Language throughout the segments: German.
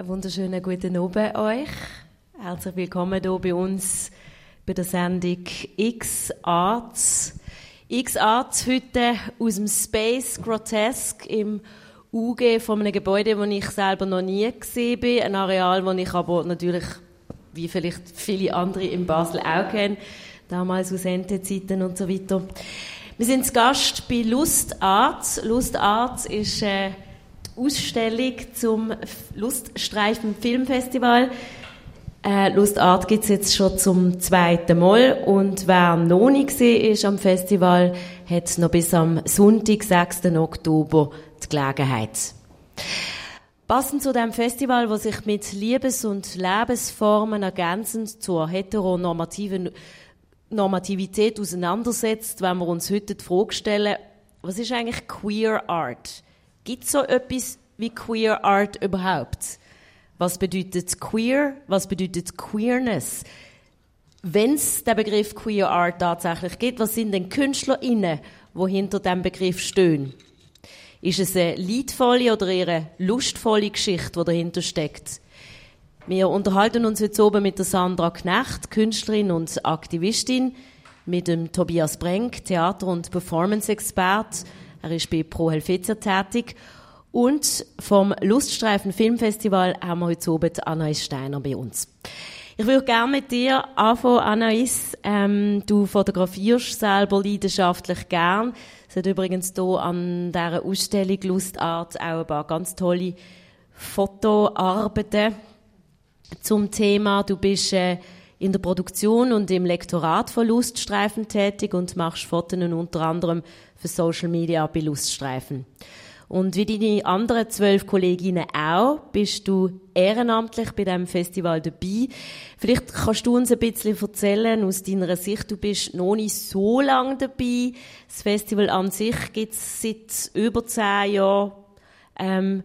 Einen wunderschönen guten Abend euch. Herzlich willkommen hier bei uns bei der Sendung X-Arts. X-Arts heute aus dem Space Grotesque im UG von einem Gebäude, das ich selber noch nie gesehen bin. Ein Areal, das ich aber natürlich, wie vielleicht viele andere in Basel auch kenne, damals aus Ente-Zeiten und so weiter. Wir sind zu Gast bei Lust Arts. Lust Arts ist äh, Ausstellung zum Luststreifen Filmfestival. Äh, Lust Art gibt es jetzt schon zum zweiten Mal und wer noch nicht war am Festival, hat noch bis am Sonntag, 6. Oktober die Gelegenheit. Passend zu dem Festival, wo sich mit Liebes- und Lebensformen ergänzend zur heteronormativen Normativität auseinandersetzt, wenn wir uns heute die Frage stellen, was ist eigentlich Queer Art? Gibt es so etwas wie Queer Art überhaupt? Was bedeutet queer? Was bedeutet Queerness? Wenn es den Begriff Queer Art tatsächlich gibt, was sind denn KünstlerInnen, die hinter diesem Begriff stehen? Ist es eine leidvolle oder eher eine lustvolle Geschichte, die dahinter steckt? Wir unterhalten uns jetzt oben mit der Sandra Knecht, Künstlerin und Aktivistin, mit dem Tobias Brenk, Theater- und Performance-Expert. Er ist bei Pro Helvetia tätig und vom Luststreifen Filmfestival haben wir heute Abend Anais Steiner bei uns. Ich würde gerne mit dir anfangen, Anais. Ähm, du fotografierst selber leidenschaftlich gern. Es hat übrigens hier an dieser Ausstellung Lustart auch ein paar ganz tolle Fotoarbeiten zum Thema. Du bist äh, in der Produktion und im Lektorat von Luststreifen tätig und machst Fotos unter anderem für Social Media bei Luststreifen. Und wie deine anderen zwölf Kolleginnen auch, bist du ehrenamtlich bei diesem Festival dabei. Vielleicht kannst du uns ein bisschen erzählen aus deiner Sicht. Du bist noch nicht so lange dabei. Das Festival an sich gibt es seit über zehn Jahren. Ähm,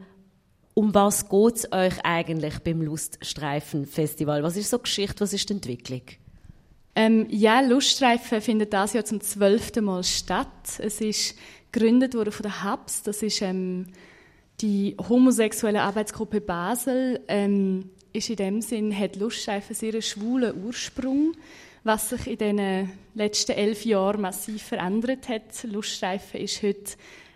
um was geht es euch eigentlich beim Luststreifen-Festival? Was ist so Geschichte, was ist die Entwicklung? Ähm, ja, Luststreifen findet das Jahr zum zwölften Mal statt. Es ist gegründet wurde von der HABS. Das ist ähm, die homosexuelle Arbeitsgruppe Basel. Ähm, ist in dem Sinn, hat Luststreifen sehr einen schwulen Ursprung, was sich in den letzten elf Jahren massiv verändert hat. Luststreifen ist heute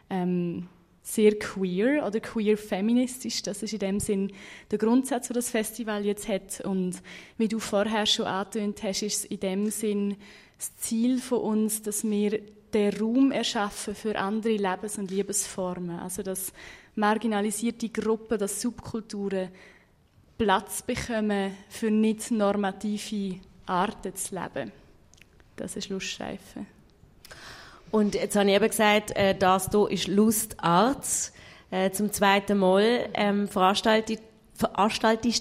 ähm, sehr queer oder queer feministisch. Das ist in dem Sinn der Grundsatz, den das Festival jetzt hat. Und wie du vorher schon angetönt hast, ist es in dem Sinn das Ziel von uns, dass wir den Raum erschaffen für andere Lebens- und Liebesformen. Also, dass marginalisierte Gruppen, dass Subkulturen Platz bekommen, für nicht normative Arten zu leben. Das ist Luststreifen. Und jetzt habe ich eben gesagt, äh, das hier ist Lust Arts. Äh, zum zweiten Mal ähm, veranstaltest,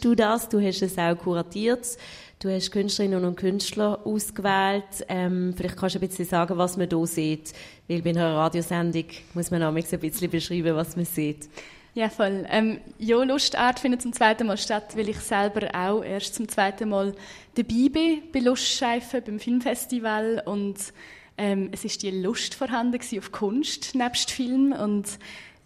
du das. Du hast es auch kuratiert. Du hast Künstlerinnen und Künstler ausgewählt. Ähm, vielleicht kannst du ein bisschen sagen, was man hier sieht. Weil bei einer Radiosendung muss man auch ein bisschen beschreiben, was man sieht. Ja, voll. Ähm, ja, Lustart findet zum zweiten Mal statt, weil ich selber auch erst zum zweiten Mal dabei bin bei Lustscheifen, beim Filmfestival. Und ähm, es ist die Lust vorhanden auf Kunst nebst Film. Und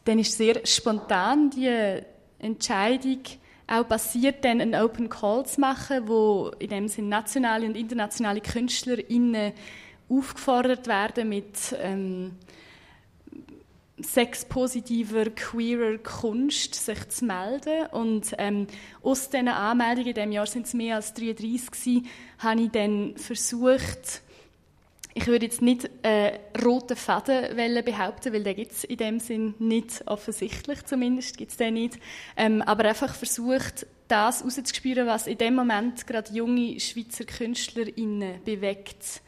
dann ist sehr spontan die Entscheidung, auch passiert, dann einen Open Call zu machen, wo in dem Sinne nationale und internationale KünstlerInnen aufgefordert werden, mit ähm, sexpositiver, queerer Kunst sich zu melden. Und ähm, aus diesen Anmeldungen, in diesem Jahr sind es mehr als 33 gewesen, habe ich dann versucht, ich würde jetzt nicht äh, roten Faden behaupten, weil den gibt es in dem Sinn nicht offensichtlich, zumindest gibt es den nicht. Ähm, aber einfach versucht, das herauszuspüren, was in dem Moment gerade junge Schweizer KünstlerInnen bewegt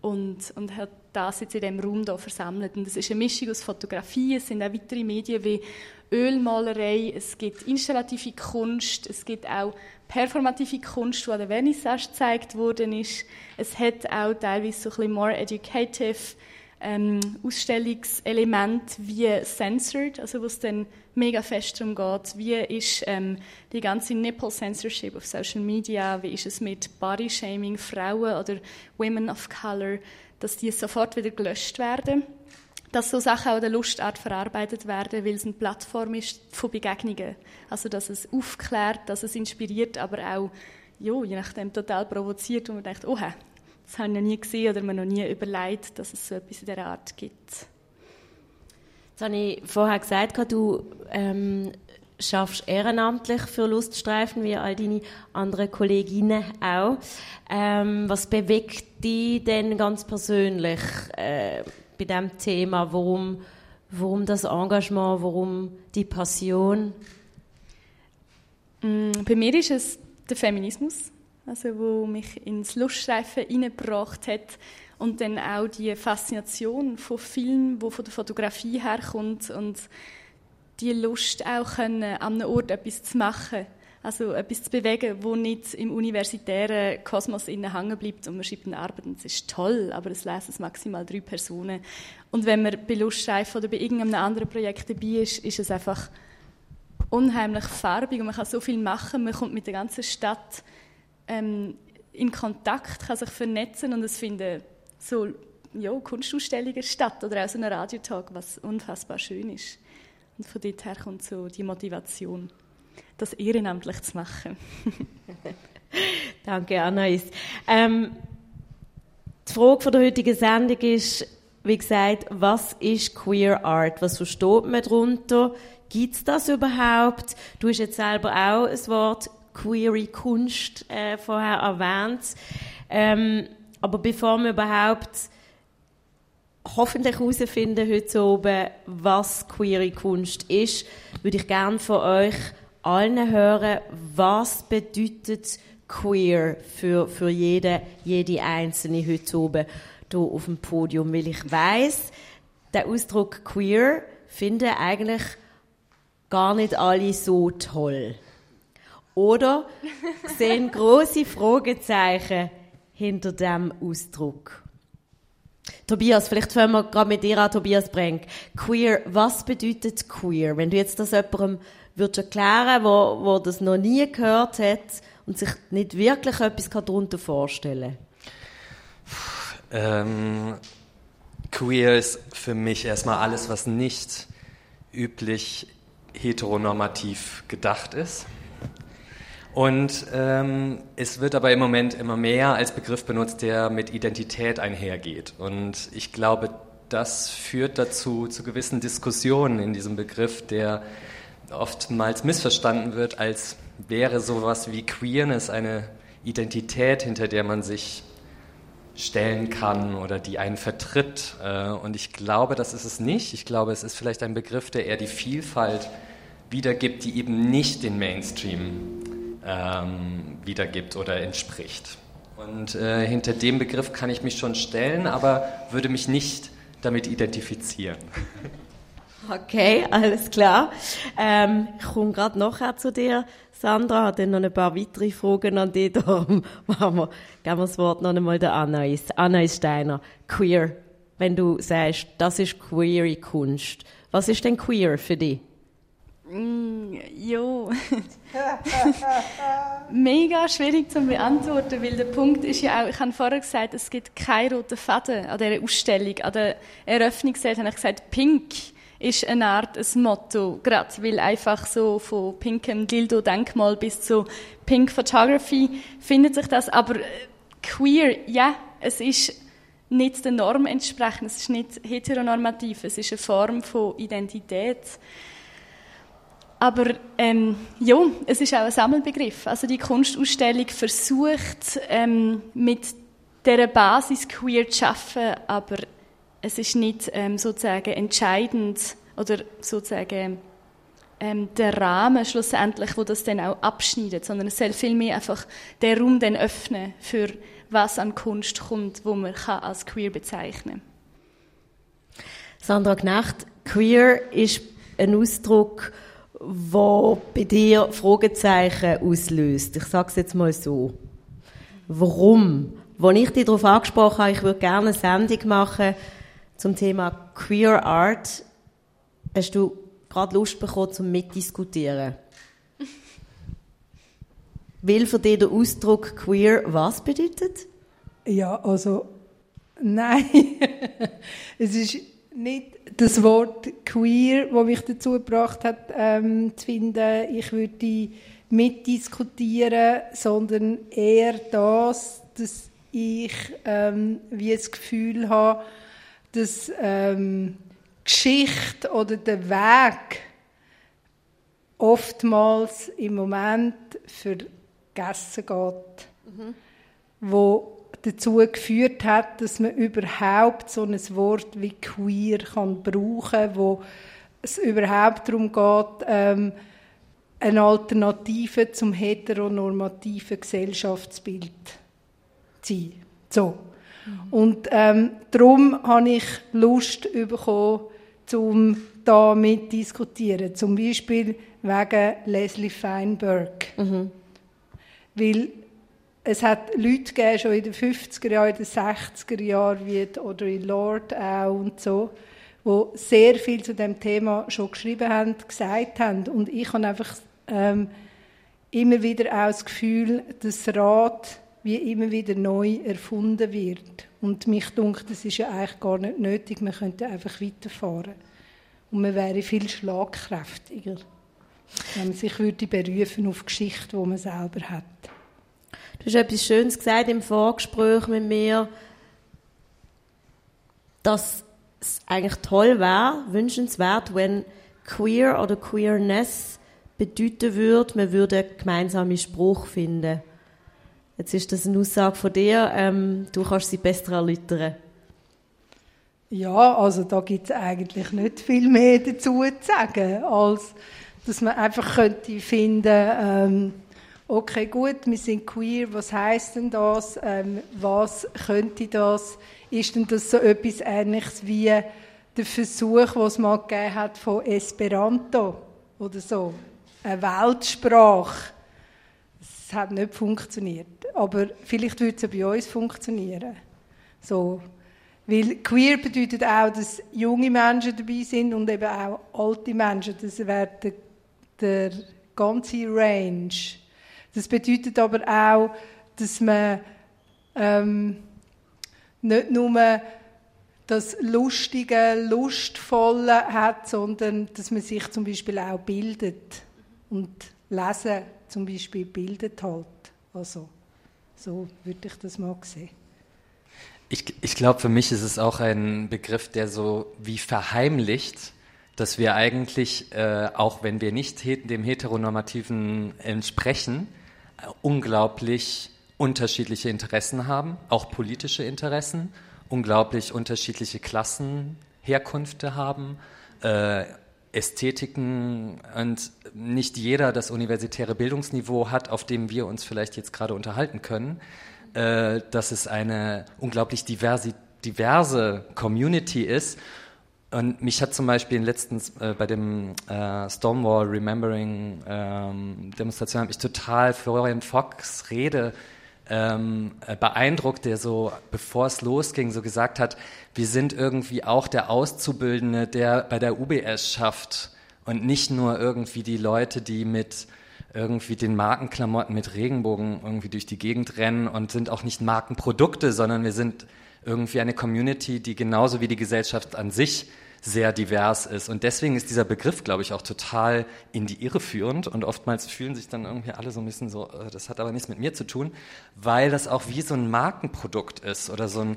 und, und hat das jetzt in diesem Raum hier versammelt. Und das ist eine Mischung aus Fotografie, es sind auch weitere Medien wie Ölmalerei, es gibt installative Kunst, es gibt auch performative Kunst, die an der Vernissage gezeigt worden ist. Es hat auch teilweise so ein bisschen more educative ähm, Ausstellungselement wie censored, also wo es dann mega fest darum geht, wie ist ähm, die ganze Nipple Censorship auf Social Media, wie ist es mit Body Shaming Frauen oder Women of Color, dass die sofort wieder gelöscht werden. Dass so Sachen auch der Lustart verarbeitet werden, weil es eine Plattform ist von Begegnungen. Also, dass es aufklärt, dass es inspiriert, aber auch, jo, je nachdem total provoziert und man denkt, oh, das habe ich noch nie gesehen oder mir noch nie überlegt, dass es so etwas in dieser Art gibt. Jetzt habe ich vorher gesagt, du ähm, schaffst ehrenamtlich für Luststreifen, wie all deine anderen Kolleginnen auch. Ähm, was bewegt dich denn ganz persönlich äh, bei diesem Thema? Warum, warum das Engagement, warum die Passion? Mm, bei mir ist es der Feminismus, also wo mich ins Luststreifen hineingebracht hat und dann auch die Faszination von Film, wo von der Fotografie herkommt und die Lust auch können, an einem Ort etwas zu machen. Also etwas zu bewegen, wo nicht im universitären Kosmos innen hängen bleibt und man schreibt eine Arbeit und es ist toll, aber es lesen es maximal drei Personen. Und wenn man bei Luststreif oder bei irgendeinem anderen Projekt dabei ist, ist es einfach unheimlich farbig und man kann so viel machen. Man kommt mit der ganzen Stadt ähm, in Kontakt, kann sich vernetzen und es finden so ja, Kunstausstellungen statt oder auch so ein Radiotalk, was unfassbar schön ist. Und von dort her kommt so die Motivation, das ehrenamtlich zu machen. Danke, Anais. Ähm, die Frage von der heutigen Sendung ist, wie gesagt, was ist Queer Art? Was versteht man darunter? Gibt es das überhaupt? Du hast jetzt selber auch das Wort Queery Kunst äh, vorher erwähnt. Ähm, aber bevor wir überhaupt hoffentlich herausfinden heute oben, was queere Kunst ist, würde ich gerne von euch allen hören, was bedeutet queer für, für jede, jede Einzelne heute oben hier auf dem Podium, weil ich weiß, der Ausdruck queer finden eigentlich gar nicht alle so toll. Oder sehen große Fragezeichen hinter dem Ausdruck. Tobias, vielleicht fangen wir gerade mit dir an, Tobias Brenk. Queer, was bedeutet queer? Wenn du jetzt das jemandem würdest erklären, wo, wo das noch nie gehört hat und sich nicht wirklich etwas darunter vorstellen ähm, Queer ist für mich erstmal alles, was nicht üblich heteronormativ gedacht ist. Und ähm, es wird aber im Moment immer mehr als Begriff benutzt, der mit Identität einhergeht. Und ich glaube, das führt dazu zu gewissen Diskussionen in diesem Begriff, der oftmals missverstanden wird, als wäre sowas wie Queerness eine Identität, hinter der man sich stellen kann oder die einen vertritt. Äh, und ich glaube, das ist es nicht. Ich glaube, es ist vielleicht ein Begriff, der eher die Vielfalt wiedergibt, die eben nicht den Mainstream ähm, wiedergibt oder entspricht. Und äh, hinter dem Begriff kann ich mich schon stellen, aber würde mich nicht damit identifizieren. Okay, alles klar. Ähm, ich komme gerade nachher zu dir. Sandra hat dann noch ein paar weitere Fragen an dich. Darum machen wir, geben wir das Wort noch einmal der Anais. Anais Steiner, queer. Wenn du sagst, das ist queere Kunst. Was ist denn queer für dich? Mm, jo. Mega schwierig zu beantworten, weil der Punkt ist ja auch, ich habe vorher gesagt, es gibt keinen roten Faden an dieser Ausstellung. An der Eröffnungsseite habe ich gesagt, Pink ist eine Art ein Motto, gerade weil einfach so von pinkem Dildo-Denkmal bis zu Pink Photography findet sich das. Aber äh, queer, ja, es ist nicht der Norm entsprechend, es ist nicht heteronormativ, es ist eine Form von Identität. Aber ähm, ja, es ist auch ein Sammelbegriff. Also die Kunstausstellung versucht ähm, mit dieser Basis queer zu schaffen, aber es ist nicht ähm, sozusagen entscheidend oder sozusagen ähm, der Rahmen schlussendlich, wo das dann auch abschneidet, sondern es soll vielmehr einfach den Raum dann öffnen für was an Kunst kommt, wo man kann als queer bezeichnen. Sandra Knecht, queer ist ein Ausdruck wo bei dir Fragezeichen auslöst. Ich sage es jetzt mal so. Warum? Als ich dich darauf angesprochen habe, ich würde gerne eine Sendung machen zum Thema Queer Art, hast du gerade Lust bekommen zum Mitdiskutieren. Will für dich der Ausdruck queer was bedeutet? Ja, also nein. es ist nicht das Wort queer, das mich dazu gebracht hat, ähm, zu finden, ich würde mitdiskutieren, sondern eher das, dass ich ähm, wie das Gefühl habe, dass ähm, Geschichte oder der Weg oftmals im Moment vergessen geht, mhm. wo dazu geführt hat, dass man überhaupt so ein Wort wie queer kann brauchen, wo es überhaupt darum geht, ähm, eine Alternative zum heteronormativen Gesellschaftsbild zu sein. So. Mhm. Und ähm, darum habe ich Lust bekommen, um da mit diskutieren. Zum Beispiel wegen Leslie Feinberg. Mhm. Weil es hat Leute gegeben, schon in den 50er Jahren, in den 60er Jahren, wie Audrey Lord auch und so, wo sehr viel zu dem Thema schon geschrieben haben, gesagt haben. Und ich habe einfach ähm, immer wieder auch das Gefühl, dass Rat wie immer wieder neu erfunden wird. Und mich dunkt, das ist ja eigentlich gar nicht nötig. Man könnte einfach weiterfahren. Und man wäre viel schlagkräftiger, wenn man sich würde berufen auf Geschichte, die man selber hat. Du hast etwas Schönes gesagt im Vorgespräch mit mir, dass es eigentlich toll wäre, wünschenswert, wenn Queer oder Queerness bedeuten würde, man würde einen gemeinsamen Spruch finden. Jetzt ist das eine Aussage von dir, ähm, du kannst sie besser erläutern. Ja, also da gibt es eigentlich nicht viel mehr dazu zu sagen, als dass man einfach könnte finden, ähm, okay, gut, wir sind queer, was heißt denn das? Ähm, was könnte das? Ist denn das so etwas Ähnliches wie der Versuch, was mal gegeben hat von Esperanto oder so? Eine Weltsprache. Es hat nicht funktioniert. Aber vielleicht würde es bei uns funktionieren. So. Weil queer bedeutet auch, dass junge Menschen dabei sind und eben auch alte Menschen. Das wäre der, der ganze Range. Das bedeutet aber auch, dass man ähm, nicht nur das Lustige, Lustvolle hat, sondern dass man sich zum Beispiel auch bildet. Und Lesen zum Beispiel bildet halt. Also, so würde ich das mal sehen. Ich, ich glaube, für mich ist es auch ein Begriff, der so wie verheimlicht, dass wir eigentlich, äh, auch wenn wir nicht dem Heteronormativen entsprechen, unglaublich unterschiedliche Interessen haben, auch politische Interessen, unglaublich unterschiedliche Klassenherkünfte haben, äh, Ästhetiken und nicht jeder das universitäre Bildungsniveau hat, auf dem wir uns vielleicht jetzt gerade unterhalten können, äh, dass es eine unglaublich diverse, diverse Community ist. Und mich hat zum Beispiel letztens äh, bei dem äh, Stonewall Remembering ähm, Demonstration hat mich total Florian Fox Rede ähm, äh, beeindruckt, der so, bevor es losging, so gesagt hat, wir sind irgendwie auch der Auszubildende, der bei der UBS schafft und nicht nur irgendwie die Leute, die mit irgendwie den Markenklamotten mit Regenbogen irgendwie durch die Gegend rennen und sind auch nicht Markenprodukte, sondern wir sind irgendwie eine Community, die genauso wie die Gesellschaft an sich sehr divers ist. Und deswegen ist dieser Begriff, glaube ich, auch total in die Irre führend. Und oftmals fühlen sich dann irgendwie alle so ein bisschen so, äh, das hat aber nichts mit mir zu tun, weil das auch wie so ein Markenprodukt ist oder so ein,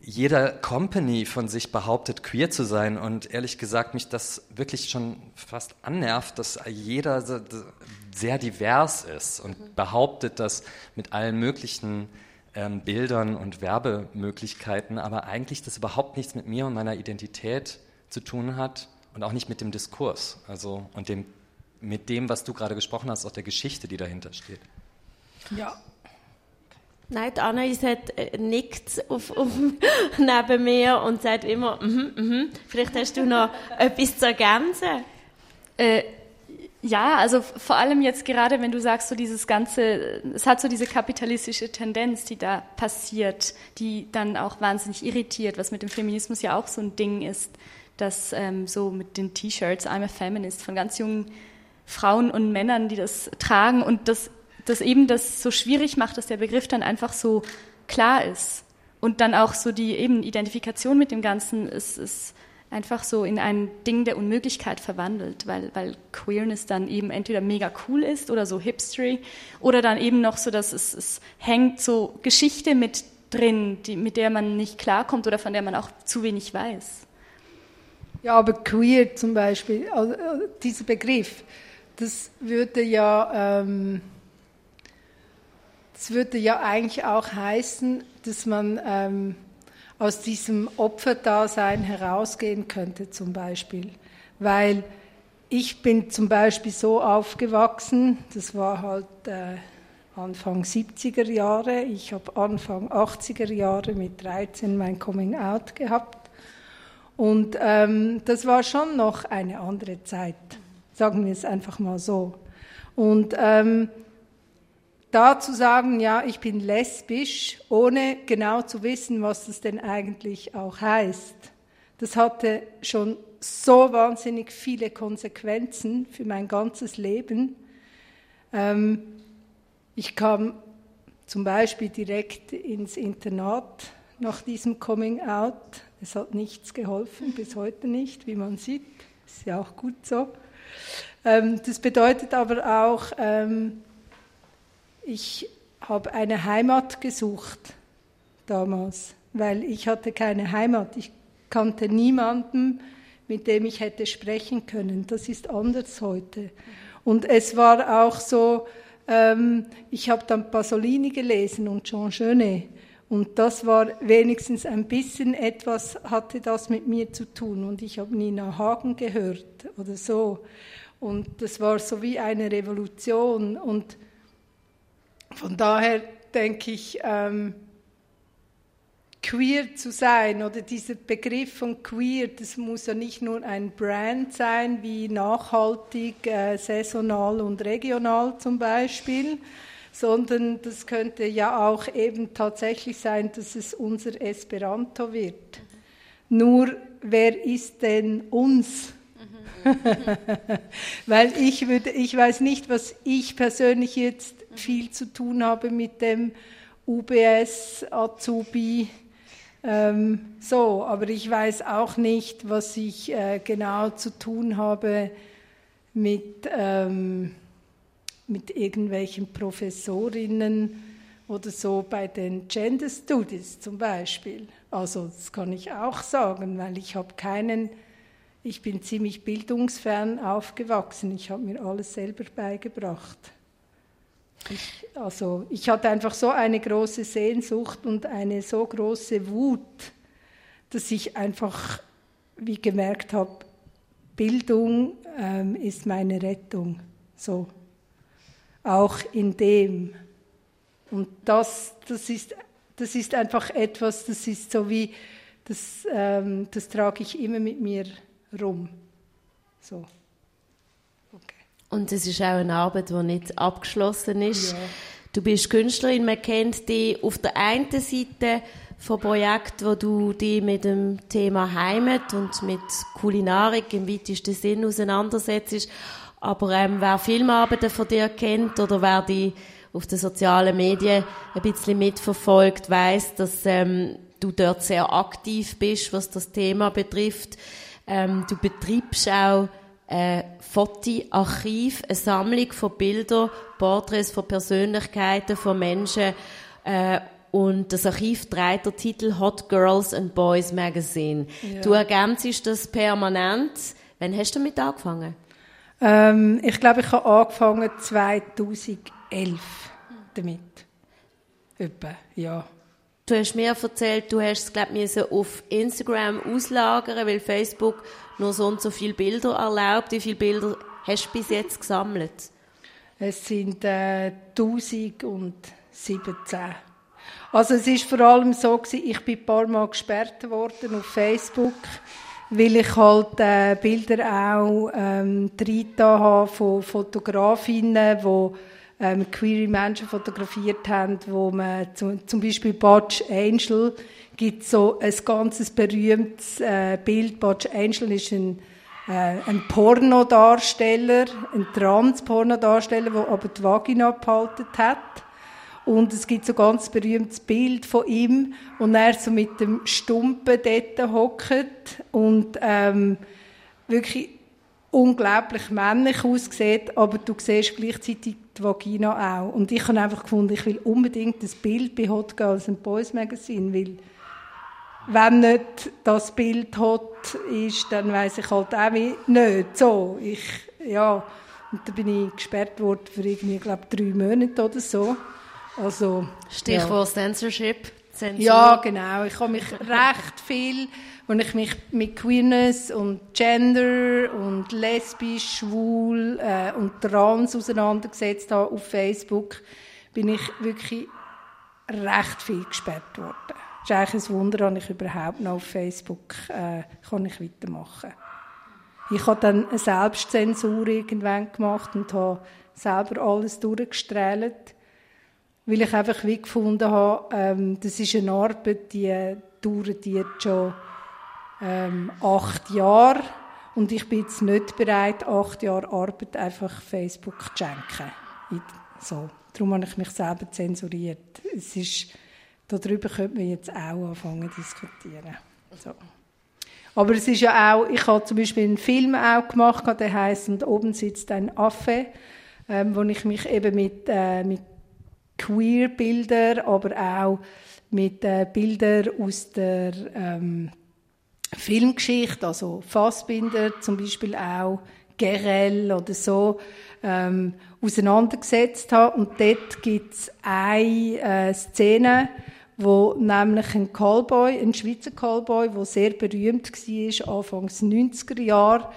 jeder Company von sich behauptet, queer zu sein. Und ehrlich gesagt, mich das wirklich schon fast annervt, dass jeder sehr divers ist und behauptet, dass mit allen möglichen ähm, Bildern und Werbemöglichkeiten, aber eigentlich das überhaupt nichts mit mir und meiner Identität zu tun hat und auch nicht mit dem Diskurs, also und dem, mit dem, was du gerade gesprochen hast, auch der Geschichte, die dahinter steht. Ja. Nein, die Anais hat äh, nickt auf, auf, neben mir und sagt immer, mm -hmm, mm -hmm. vielleicht hast du noch etwas zu ergänzen. Äh, ja, also vor allem jetzt gerade, wenn du sagst, so dieses ganze, es hat so diese kapitalistische Tendenz, die da passiert, die dann auch wahnsinnig irritiert, was mit dem Feminismus ja auch so ein Ding ist, dass ähm, so mit den T-Shirts I'm a Feminist von ganz jungen Frauen und Männern, die das tragen und das, das eben das so schwierig macht, dass der Begriff dann einfach so klar ist und dann auch so die eben Identifikation mit dem Ganzen ist, ist einfach so in ein Ding der Unmöglichkeit verwandelt, weil, weil Queerness dann eben entweder mega cool ist oder so hipstery oder dann eben noch so, dass es, es hängt so Geschichte mit drin, die, mit der man nicht klarkommt oder von der man auch zu wenig weiß. Ja, aber queer zum Beispiel, also dieser Begriff, das würde ja, ähm, das würde ja eigentlich auch heißen, dass man ähm, aus diesem Opferdasein herausgehen könnte zum Beispiel. Weil ich bin zum Beispiel so aufgewachsen, das war halt äh, Anfang 70er Jahre, ich habe Anfang 80er Jahre mit 13 mein Coming Out gehabt. Und ähm, das war schon noch eine andere Zeit, sagen wir es einfach mal so. Und ähm, da zu sagen, ja, ich bin lesbisch, ohne genau zu wissen, was das denn eigentlich auch heißt, das hatte schon so wahnsinnig viele Konsequenzen für mein ganzes Leben. Ähm, ich kam zum Beispiel direkt ins Internat nach diesem Coming Out. Es hat nichts geholfen, bis heute nicht, wie man sieht. Ist ja auch gut so. Ähm, das bedeutet aber auch, ähm, ich habe eine Heimat gesucht damals, weil ich hatte keine Heimat. Ich kannte niemanden, mit dem ich hätte sprechen können. Das ist anders heute. Und es war auch so, ähm, ich habe dann Pasolini gelesen und Jean Genet. Und das war wenigstens ein bisschen etwas, hatte das mit mir zu tun. Und ich habe Nina Hagen gehört oder so. Und das war so wie eine Revolution. Und von daher denke ich, ähm, queer zu sein oder dieser Begriff von queer, das muss ja nicht nur ein Brand sein, wie nachhaltig, äh, saisonal und regional zum Beispiel, sondern das könnte ja auch eben tatsächlich sein, dass es unser Esperanto wird. Nur wer ist denn uns? Weil ich würde, ich weiß nicht, was ich persönlich jetzt viel zu tun habe mit dem UBS Azubi ähm, so, aber ich weiß auch nicht, was ich äh, genau zu tun habe mit, ähm, mit irgendwelchen Professorinnen oder so bei den Gender Studies zum Beispiel. Also das kann ich auch sagen, weil ich habe keinen, ich bin ziemlich bildungsfern aufgewachsen. Ich habe mir alles selber beigebracht. Ich, also ich hatte einfach so eine große Sehnsucht und eine so große Wut, dass ich einfach wie gemerkt habe, Bildung ähm, ist meine Rettung. So. Auch in dem. Und das, das, ist, das ist einfach etwas, das ist so wie, das, ähm, das trage ich immer mit mir rum. So. Und es ist auch eine Arbeit, die nicht abgeschlossen ist. Ja. Du bist Künstlerin, man kennt dich auf der einen Seite von Projekten, wo du dich mit dem Thema Heimat und mit Kulinarik im weitesten Sinn auseinandersetzt. Aber ähm, wer Filmarbeiten von dir kennt oder wer dich auf den sozialen Medien ein bisschen mitverfolgt, weiß, dass ähm, du dort sehr aktiv bist, was das Thema betrifft. Ähm, du betreibst auch ein Fotoarchiv, eine Sammlung von Bildern, Porträts von Persönlichkeiten, von Menschen. Äh, und das Archiv trägt den Titel Hot Girls and Boys Magazine. Ja. Du ergänzest das permanent. Wann hast du damit angefangen? Ähm, ich glaube, ich habe angefangen 2011 damit. Etwa, ja. Du hast mir erzählt, du hast es, glaube ich, auf Instagram auslagern, weil Facebook nur so und so viele Bilder erlaubt. Wie viele Bilder hast du bis jetzt gesammelt? Es sind äh, 1017. Also es ist vor allem so gewesen, ich bin ein paar Mal gesperrt worden auf Facebook, weil ich halt äh, Bilder auch ähm, habe von Fotografinnen, die ähm, queere Menschen fotografiert haben, wo man zum, zum Beispiel Butch Angel gibt so ein ganzes berühmtes äh, Bild. Butch Angel ist ein, äh, ein Pornodarsteller, ein Trans-Pornodarsteller, der aber die Vagina behalten hat. Und es gibt so ein ganz berühmtes Bild von ihm, wo er so mit dem Stumpen dort hockt und ähm, wirklich unglaublich männlich aussieht, aber du siehst gleichzeitig die Vagina auch. Und ich habe einfach gefunden, ich will unbedingt das Bild bei Hot Girls and Boys Magazine, weil wenn nicht das Bild hot ist, dann weiß ich halt auch nicht. So, ich, ja, und da bin ich gesperrt worden für irgendwie, glaube drei Monate oder so. Also, Stichwort ja. Censorship. Zensur. Ja, genau. Ich habe mich recht viel, wenn ich mich mit Queerness und Gender und lesbisch, schwul äh, und trans auseinandergesetzt habe auf Facebook, bin ich wirklich recht viel gesperrt worden. Es ist eigentlich ein Wunder, dass ich überhaupt noch auf Facebook äh, kann ich weitermachen Ich habe dann eine Selbstzensur irgendwann gemacht und habe selber alles durchgestrahlt weil ich einfach wie gefunden habe, ähm, das ist eine Arbeit, die dauert jetzt schon ähm, acht Jahre und ich bin jetzt nicht bereit, acht Jahre Arbeit einfach Facebook zu schenken. So. Darum habe ich mich selber zensuriert. Es ist, darüber könnte man jetzt auch anfangen zu diskutieren. So. Aber es ist ja auch, ich habe zum Beispiel einen Film auch gemacht, der heißt «Und oben sitzt ein Affe», ähm, wo ich mich eben mit, äh, mit Queer-Bilder, aber auch mit äh, Bildern aus der ähm, Filmgeschichte, also Fassbinder zum Beispiel auch, Gerell oder so, ähm, auseinandergesetzt habe. Und dort gibt es eine äh, Szene, wo nämlich ein Callboy, ein Schweizer Callboy, der sehr berühmt war, Anfangs 90er Jahre,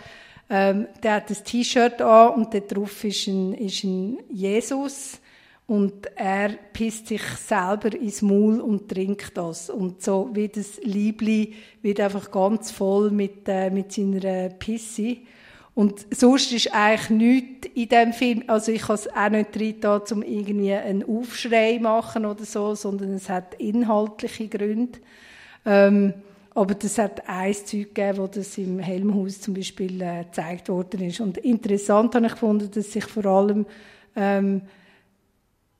ähm, der hat ein T-Shirt an und dort drauf ist ein, ist ein Jesus und er pisst sich selber ins Maul und trinkt das. Und so wie das Liebli wird einfach ganz voll mit, äh, mit seiner Pisse. Und sonst ist eigentlich nichts in dem Film, also ich habe es auch nicht da, um irgendwie einen Aufschrei machen oder so, sondern es hat inhaltliche Gründe. Ähm, aber das hat ein Zeug gegeben, wo das im Helmhaus zum Beispiel äh, gezeigt worden ist. Und interessant habe ich gefunden, dass sich vor allem ähm,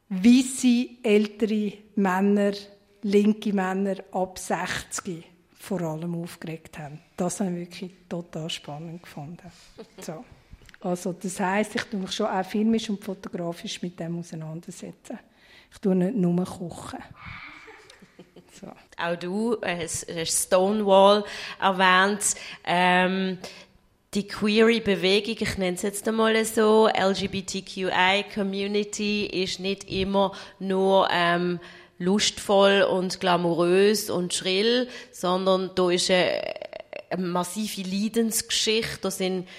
weisse ältere Männer, linke Männer ab 60 vor allem aufgeregt haben. Das habe ich wirklich total spannend gefunden. So. Also das heißt, ich tue mich schon auch filmisch und fotografisch mit dem auseinandersetzen. Ich tue nicht nur kochen. So. Auch du hast Stonewall erwähnt. Ähm, die Query-Bewegung, ich nenne es jetzt einmal so, LGBTQI-Community ist nicht immer nur ähm, lustvoll und glamourös und schrill, sondern da ist eine, eine massive Leidensgeschichte, da sind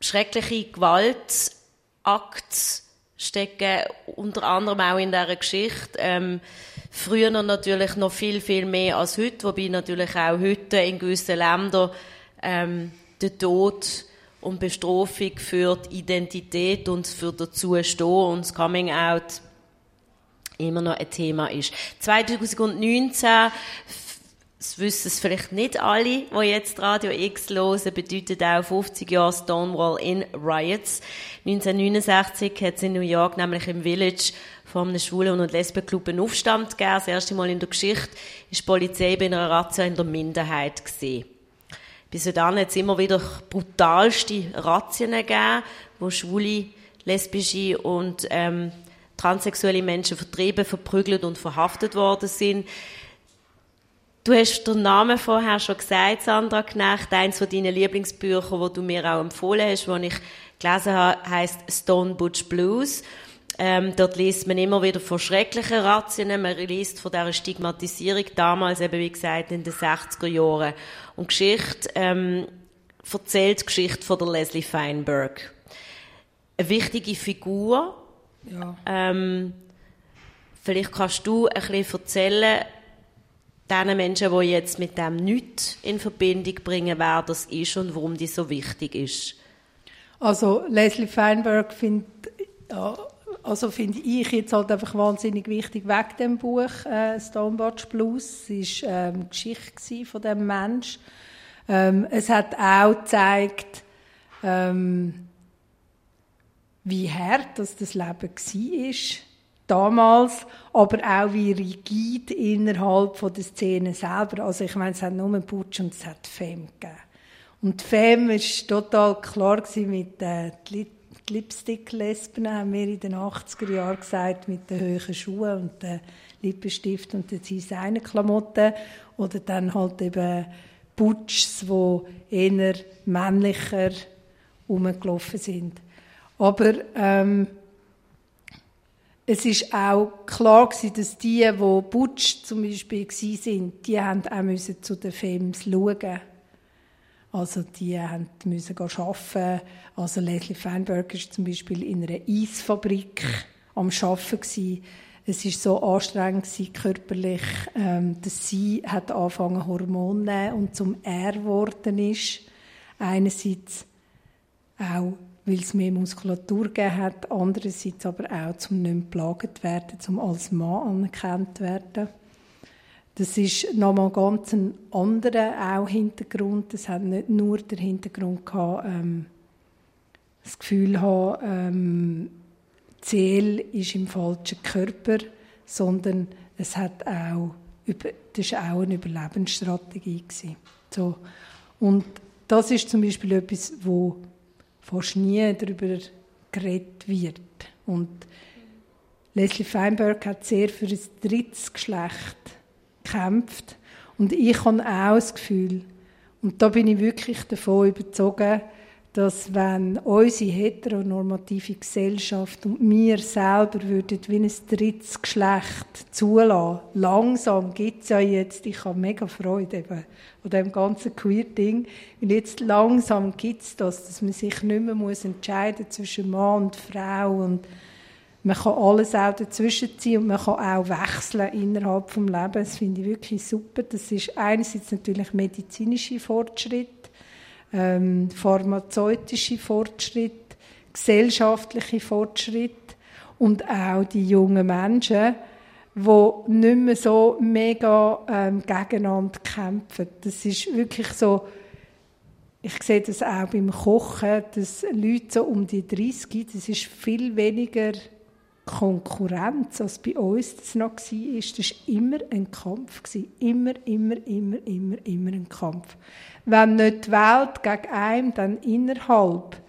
schreckliche Gewaltakte stecken unter anderem auch in dieser Geschichte. Ähm, früher natürlich noch viel, viel mehr als heute, wobei natürlich auch heute in gewissen Ländern ähm, der Tod und Bestrafung für die Identität und für Dazustehen und das Coming Out immer noch ein Thema ist. 2019 das wissen es vielleicht nicht alle, die jetzt Radio X hören, bedeutet auch 50 Jahre Stonewall in Riots. 1969 hat es in New York, nämlich im Village, von einem Schwulen- und Lesbenclub einen Aufstand gegeben. Das erste Mal in der Geschichte ist die Polizei bei einer Razzia in der Minderheit gesehen. Bis dann hat es immer wieder brutalste Razzien gegeben, wo schwule, lesbische und ähm, transsexuelle Menschen vertrieben, verprügelt und verhaftet worden sind. Du hast den Namen vorher schon gesagt, Sandra Knecht. Eins von deinen Lieblingsbüchern, wo du mir auch empfohlen hast, wo ich gelesen habe, heißt Stone Butch Blues. Ähm, dort liest man immer wieder von schrecklichen Razzien, man liest von dieser Stigmatisierung damals, eben wie gesagt, in den 60er Jahren. Und Geschichte ähm, erzählt die Geschichte von der Leslie Feinberg. Eine wichtige Figur. Ja. Ähm, vielleicht kannst du ein bisschen erzählen, den Menschen, die jetzt mit dem nichts in Verbindung bringen, wer das ist und warum die so wichtig ist. Also Leslie Feinberg findet ja, also finde ich jetzt halt einfach wahnsinnig wichtig wegen dem Buch äh, Stonewatch Blues. Es war ähm, Geschichte von dem Mensch. Ähm, es hat auch gezeigt, ähm, wie hart das, das Leben war damals, aber auch wie rigid innerhalb von der Szene selber. Also ich meine, es hat nur Butch und es hat Femme gegeben. Und Femme war total klar mit äh, die Lipstick-Lesben, haben wir in den 80er Jahren gesagt, mit den hohen Schuhen und den Lippenstift und den Designklamotten. Oder dann halt eben Butchs, die eher männlicher rumgelaufen sind. Aber ähm, es ist auch klar gewesen, dass die, die Butch zum Beispiel sind, die haben auch zu den Films schauen. Also die müssen arbeiten. Also Leslie Feinberg war zum Beispiel in einer Eisfabrik am Arbeiten. Es war so anstrengend gewesen, körperlich, ähm, dass sie hat angefangen Hormone und zum R geworden ist. Einerseits auch weil es mehr Muskulatur gegeben hat, andererseits aber auch, zum nicht mehr belagert werden, zum als Mann anerkannt werden. Das ist nochmal ganz ein anderer auch Hintergrund. Das hat nicht nur den Hintergrund gehabt, ähm, das Gefühl haben, ähm, Ziel ist im falschen Körper, sondern es hat auch, das war auch eine Überlebensstrategie. So. Und das ist zum Beispiel etwas, wo fast nie darüber geredet wird. Und Leslie Feinberg hat sehr für ein drittes Geschlecht gekämpft. Und ich habe auch das Gefühl, und da bin ich wirklich davon überzeugt, dass wenn unsere heteronormative Gesellschaft und wir selber würden wie ein drittes Geschlecht zulassen, langsam gibt es ja jetzt, ich habe mega Freude eben an dem ganzen Queer-Ding, weil jetzt langsam gibt es das, dass man sich nicht mehr muss entscheiden zwischen Mann und Frau und man kann alles auch dazwischen ziehen und man kann auch wechseln innerhalb des Lebens. Das finde ich wirklich super. Das ist einerseits natürlich medizinische Fortschritt, ähm, pharmazeutische Fortschritt, gesellschaftliche Fortschritt und auch die jungen Menschen, die nicht mehr so mega ähm, gegeneinander kämpfen. Das ist wirklich so, ich sehe das auch beim Kochen, dass Leute so um die 30, das ist viel weniger Konkurrenz, als bei uns das noch war. Das war immer ein Kampf. Immer, immer, immer, immer, immer ein Kampf. Wenn nicht die Welt gegen einen, dann innerhalb.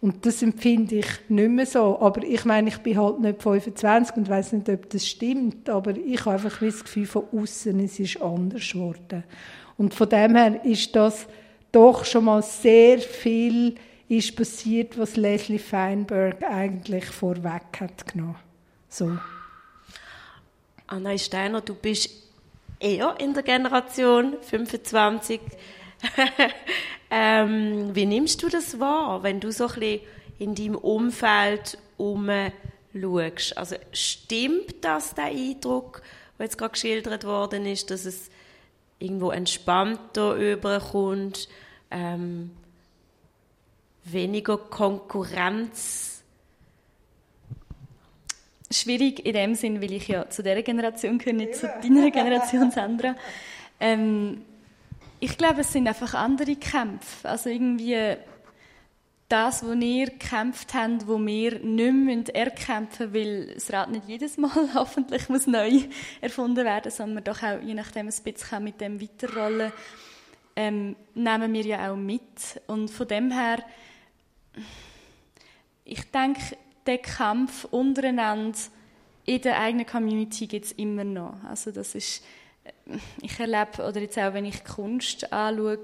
Und das empfinde ich nicht mehr so. Aber ich meine, ich bin halt nicht 25 und weiß nicht, ob das stimmt. Aber ich habe einfach das Gefühl von außen, es ist anders geworden. Und von dem her ist das doch schon mal sehr viel ist passiert, was Leslie Feinberg eigentlich vorweg hat genommen. So. Anna Steiner, du bist eher in der Generation 25 ähm, wie nimmst du das wahr, wenn du so ein bisschen in deinem Umfeld umschaust? Also stimmt das, der Eindruck, der jetzt gerade geschildert worden ist, dass es irgendwo entspannter überkommt, ähm, weniger Konkurrenz? Schwierig in dem Sinn, weil ich ja zu dieser Generation gehöre, nicht zu deiner Generation, Sandra. Ähm, ich glaube, es sind einfach andere Kämpfe. Also irgendwie das, wo ihr gekämpft habt, wo wir nicht mehr erkämpfen weil das Rad nicht jedes Mal hoffentlich muss neu erfunden werden, sondern doch auch je nachdem ein bisschen mit dem weiterrollen, ähm, nehmen wir ja auch mit. Und von dem her, ich denke, der Kampf untereinander in der eigenen Community gibt es immer noch. Also das ist ich erlebe, oder jetzt auch wenn ich Kunst anschaue,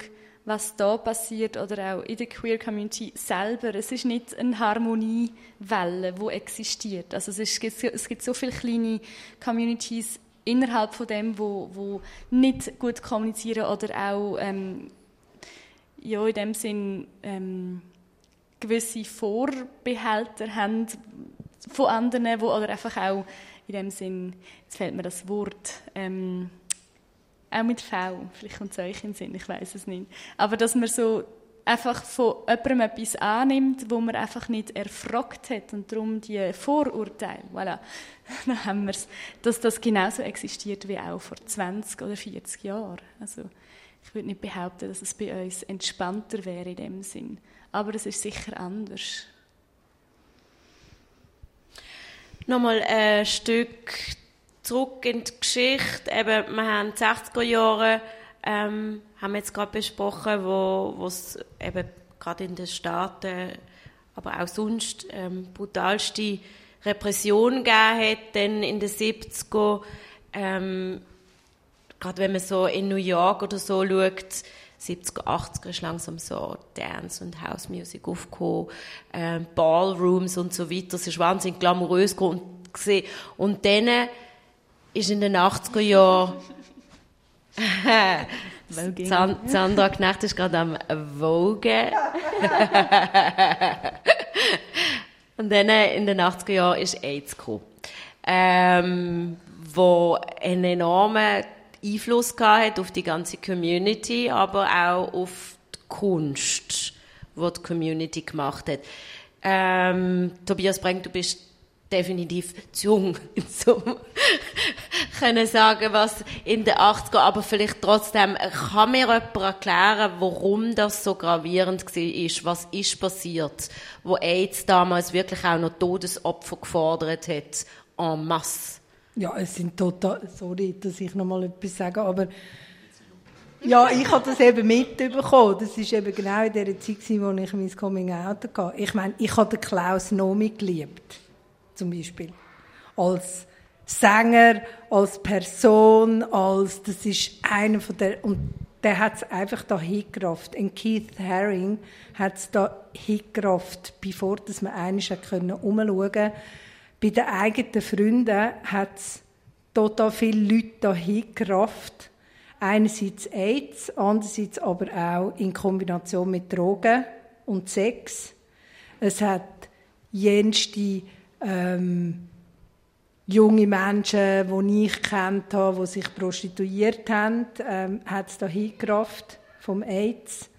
was da passiert oder auch in der Queer Community selber. Es ist nicht eine Harmoniewelle, die existiert. Also es, ist, es gibt so viele kleine Communities innerhalb von dem, wo, wo nicht gut kommunizieren oder auch ähm, ja, in dem Sinn ähm, gewisse Vorbehalte haben von anderen, wo, oder einfach auch in dem Sinn, jetzt fällt mir das Wort, ähm, auch mit V, vielleicht kommt es euch in den Sinn, ich weiß es nicht. Aber dass man so einfach von jemandem etwas annimmt, wo man einfach nicht erfragt hat und darum die Vorurteile, voilà, dann haben wir es, dass das genauso existiert wie auch vor 20 oder 40 Jahren. Also ich würde nicht behaupten, dass es bei uns entspannter wäre in dem Sinn, aber es ist sicher anders. Nochmal ein Stück zurück in die Geschichte. Eben, wir haben die 60er Jahre, ähm, haben wir jetzt gerade besprochen, wo es eben gerade in den Staaten, aber auch sonst ähm, brutalste Repression gegeben hat. Dann in den 70er, ähm, gerade wenn man so in New York oder so schaut, 70er, 80er ist langsam so Dance- und House-Music aufgekommen, ähm, Ballrooms und so weiter. Es ist wahnsinnig glamourös gewesen. Und dann ist in den 80er Jahren Sandra Knecht ist gerade am Wogen. und dann in den 80er Jahren ist AIDS gekommen, ähm, wo einen enormen Einfluss hat auf die ganze Community, aber auch auf die Kunst, die die Community gemacht hat. Ähm, Tobias Breng, du bist definitiv zu jung, um können sagen, was in den 80er, aber vielleicht trotzdem, kann mir jemand erklären, warum das so gravierend war? Was ist passiert, wo AIDS damals wirklich auch noch Todesopfer gefordert hat, en masse? Ja, es sind total, sorry, dass ich noch mal etwas sage, aber ja, ich habe das eben mitbekommen. Das war eben genau in der Zeit, wo ich mein Coming-out hatte. Ich meine, ich habe den Klaus Nomi geliebt zum Beispiel. Als Sänger, als Person, als, das ist einer von der, und der hat es einfach da hingerafft. Und Keith Haring hat es da hingerafft, bevor dass man einiges können umschauen Bei den eigenen Freunden hat es total viele Leute da hingerafft. Einerseits AIDS, andererseits aber auch in Kombination mit Drogen und Sex. Es hat jenste ähm, junge Menschen, die ich kennt habe, die sich prostituiert haben, ähm, hat es da hingerafft vom AIDS.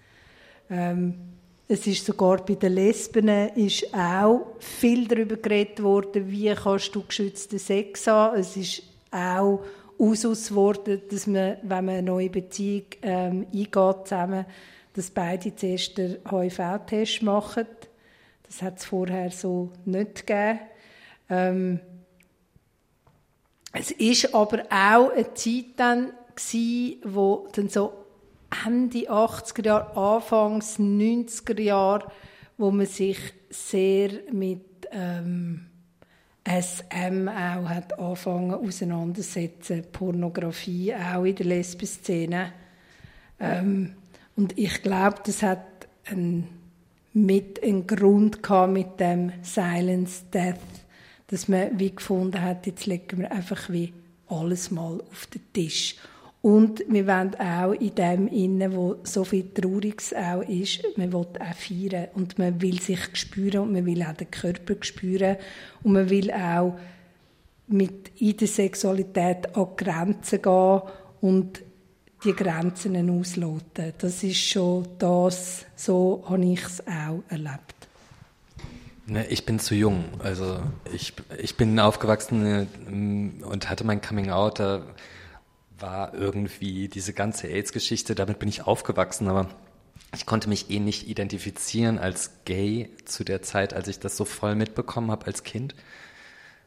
Ähm, es ist sogar bei den Lesben ist auch viel darüber geredet worden, wie kannst du geschützten Sex haben. Es ist auch Usus geworden, dass man, wenn man eine neue Beziehung ähm, eingeht zusammen, dass beide zuerst den HIV-Test machen. Das hat es vorher so nicht gegeben. Ähm, es ist aber auch eine Zeit dann gewesen, wo dann so Ende 80er Jahre, Anfangs 90er Jahre, wo man sich sehr mit ähm, SM auch hat angefangen auseinandersetzen, Pornografie auch in der Lesbenszene. Ähm, und ich glaube, das hat ein, mit einen Grund gehabt mit dem Silence Death dass man wie gefunden hat, jetzt legen wir einfach wie alles mal auf den Tisch. Und wir wollen auch in dem innen, wo so viel Trauriges auch ist, man will auch feiern und man will sich spüren und man will auch den Körper spüren und man will auch mit in der Sexualität an Grenzen gehen und die Grenzen ausloten. Das ist schon das, so habe ich es auch erlebt. Ne, ich bin zu jung. Also ich, ich bin aufgewachsen äh, und hatte mein Coming Out. Da war irgendwie diese ganze AIDS-Geschichte, damit bin ich aufgewachsen, aber ich konnte mich eh nicht identifizieren als gay zu der Zeit, als ich das so voll mitbekommen habe als Kind.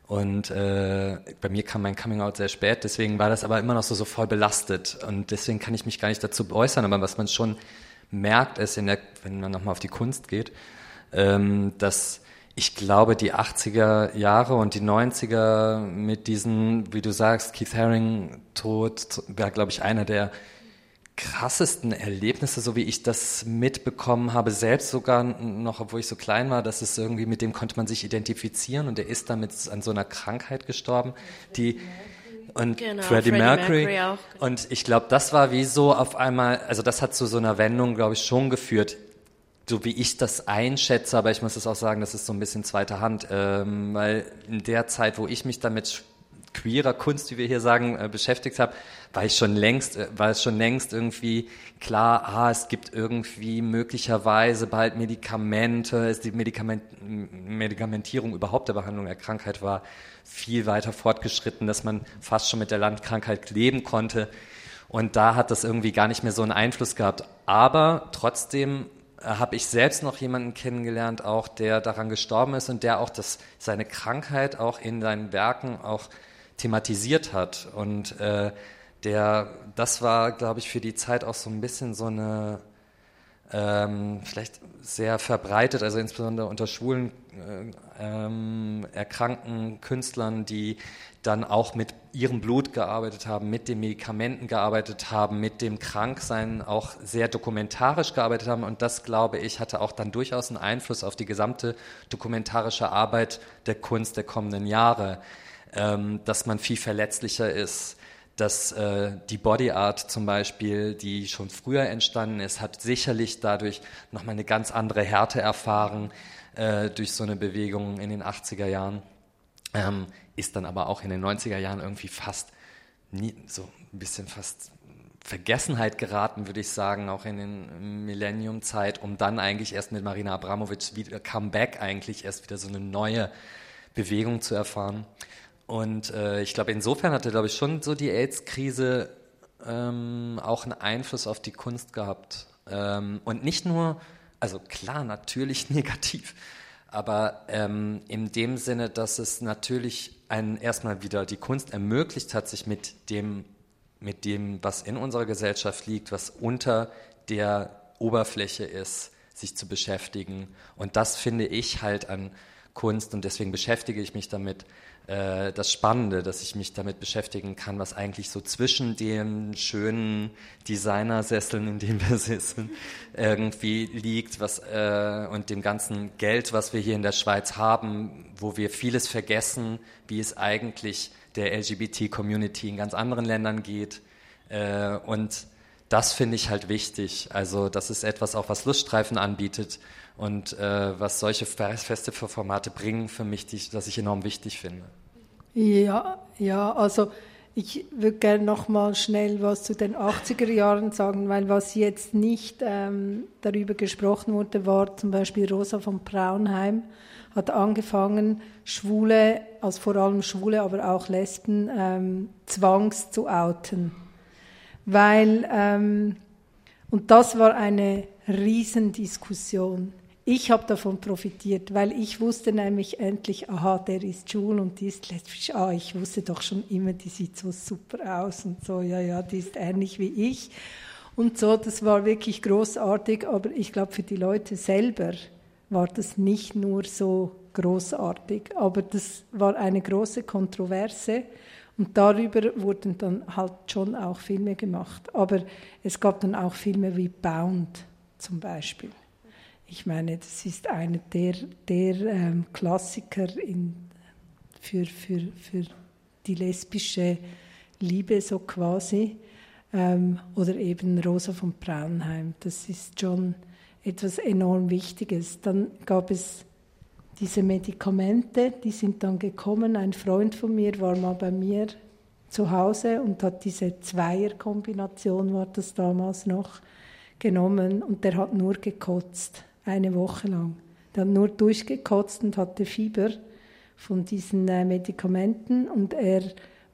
Und äh, bei mir kam mein Coming Out sehr spät, deswegen war das aber immer noch so, so voll belastet. Und deswegen kann ich mich gar nicht dazu äußern, aber was man schon merkt, ist, der, wenn man nochmal auf die Kunst geht, ähm, dass ich glaube, die 80er Jahre und die 90er mit diesen, wie du sagst, Keith Haring Tod, war, glaube ich, einer der krassesten Erlebnisse, so wie ich das mitbekommen habe, selbst sogar noch, obwohl ich so klein war, dass es irgendwie, mit dem konnte man sich identifizieren und er ist damit an so einer Krankheit gestorben, die, und genau, Freddie, Freddie Mercury. Mercury auch. Und ich glaube, das war wie so auf einmal, also das hat zu so einer Wendung, glaube ich, schon geführt so wie ich das einschätze, aber ich muss es auch sagen, das ist so ein bisschen zweite Hand, ähm, weil in der Zeit, wo ich mich damit queerer Kunst, wie wir hier sagen, äh, beschäftigt habe, war ich schon längst, äh, war es schon längst irgendwie klar, ah, es gibt irgendwie möglicherweise bald Medikamente, ist die Medikament, Medikamentierung überhaupt der Behandlung der Krankheit war viel weiter fortgeschritten, dass man fast schon mit der Landkrankheit leben konnte. Und da hat das irgendwie gar nicht mehr so einen Einfluss gehabt. Aber trotzdem habe ich selbst noch jemanden kennengelernt, auch der daran gestorben ist und der auch das, seine Krankheit auch in seinen Werken auch thematisiert hat. Und äh, der, das war, glaube ich, für die Zeit auch so ein bisschen so eine ähm, vielleicht sehr verbreitet, also insbesondere unter schwulen äh, ähm, erkrankten Künstlern, die dann auch mit ihrem Blut gearbeitet haben, mit den Medikamenten gearbeitet haben, mit dem Kranksein auch sehr dokumentarisch gearbeitet haben. Und das, glaube ich, hatte auch dann durchaus einen Einfluss auf die gesamte dokumentarische Arbeit der Kunst der kommenden Jahre, ähm, dass man viel verletzlicher ist dass äh, die Body Art zum Beispiel, die schon früher entstanden ist, hat sicherlich dadurch nochmal eine ganz andere Härte erfahren äh, durch so eine Bewegung in den 80er Jahren, ähm, ist dann aber auch in den 90er Jahren irgendwie fast nie, so ein bisschen fast Vergessenheit geraten, würde ich sagen, auch in den Millennium-Zeit, um dann eigentlich erst mit Marina Abramovic wieder Comeback eigentlich erst wieder so eine neue Bewegung zu erfahren. Und äh, ich glaube, insofern hatte, glaube ich, schon so die AIDS-Krise ähm, auch einen Einfluss auf die Kunst gehabt. Ähm, und nicht nur, also klar, natürlich negativ, aber ähm, in dem Sinne, dass es natürlich einen erstmal wieder die Kunst ermöglicht hat, sich mit dem, mit dem, was in unserer Gesellschaft liegt, was unter der Oberfläche ist, sich zu beschäftigen. Und das finde ich halt an Kunst und deswegen beschäftige ich mich damit, äh, das Spannende, dass ich mich damit beschäftigen kann, was eigentlich so zwischen den schönen Designersesseln, in denen wir sitzen, irgendwie liegt, was äh, und dem ganzen Geld, was wir hier in der Schweiz haben, wo wir vieles vergessen, wie es eigentlich der LGBT-Community in ganz anderen Ländern geht. Äh, und das finde ich halt wichtig. Also das ist etwas auch, was Luststreifen anbietet und äh, was solche Festivalformate bringen für mich, die, das ich enorm wichtig finde. Ja, ja, also ich würde gerne noch mal schnell was zu den 80er Jahren sagen, weil was jetzt nicht ähm, darüber gesprochen wurde, war zum Beispiel Rosa von Braunheim hat angefangen, Schwule, also vor allem Schwule, aber auch Lesben, ähm, zwangs zu outen. Weil, ähm, und das war eine Riesendiskussion ich habe davon profitiert, weil ich wusste nämlich endlich, aha, der ist schwul und die ist lesbisch. Ah, ich wusste doch schon immer, die sieht so super aus und so, ja, ja, die ist ähnlich wie ich. Und so, das war wirklich großartig, aber ich glaube, für die Leute selber war das nicht nur so großartig, aber das war eine große Kontroverse und darüber wurden dann halt schon auch Filme gemacht. Aber es gab dann auch Filme wie Bound zum Beispiel. Ich meine, das ist einer der, der ähm, Klassiker in, für, für, für die lesbische Liebe so quasi. Ähm, oder eben Rosa von Braunheim. Das ist schon etwas enorm Wichtiges. Dann gab es diese Medikamente, die sind dann gekommen. Ein Freund von mir war mal bei mir zu Hause und hat diese Zweierkombination, war das damals noch, genommen und der hat nur gekotzt eine Woche lang. Hat nur durchgekotzt und hatte Fieber von diesen äh, Medikamenten und er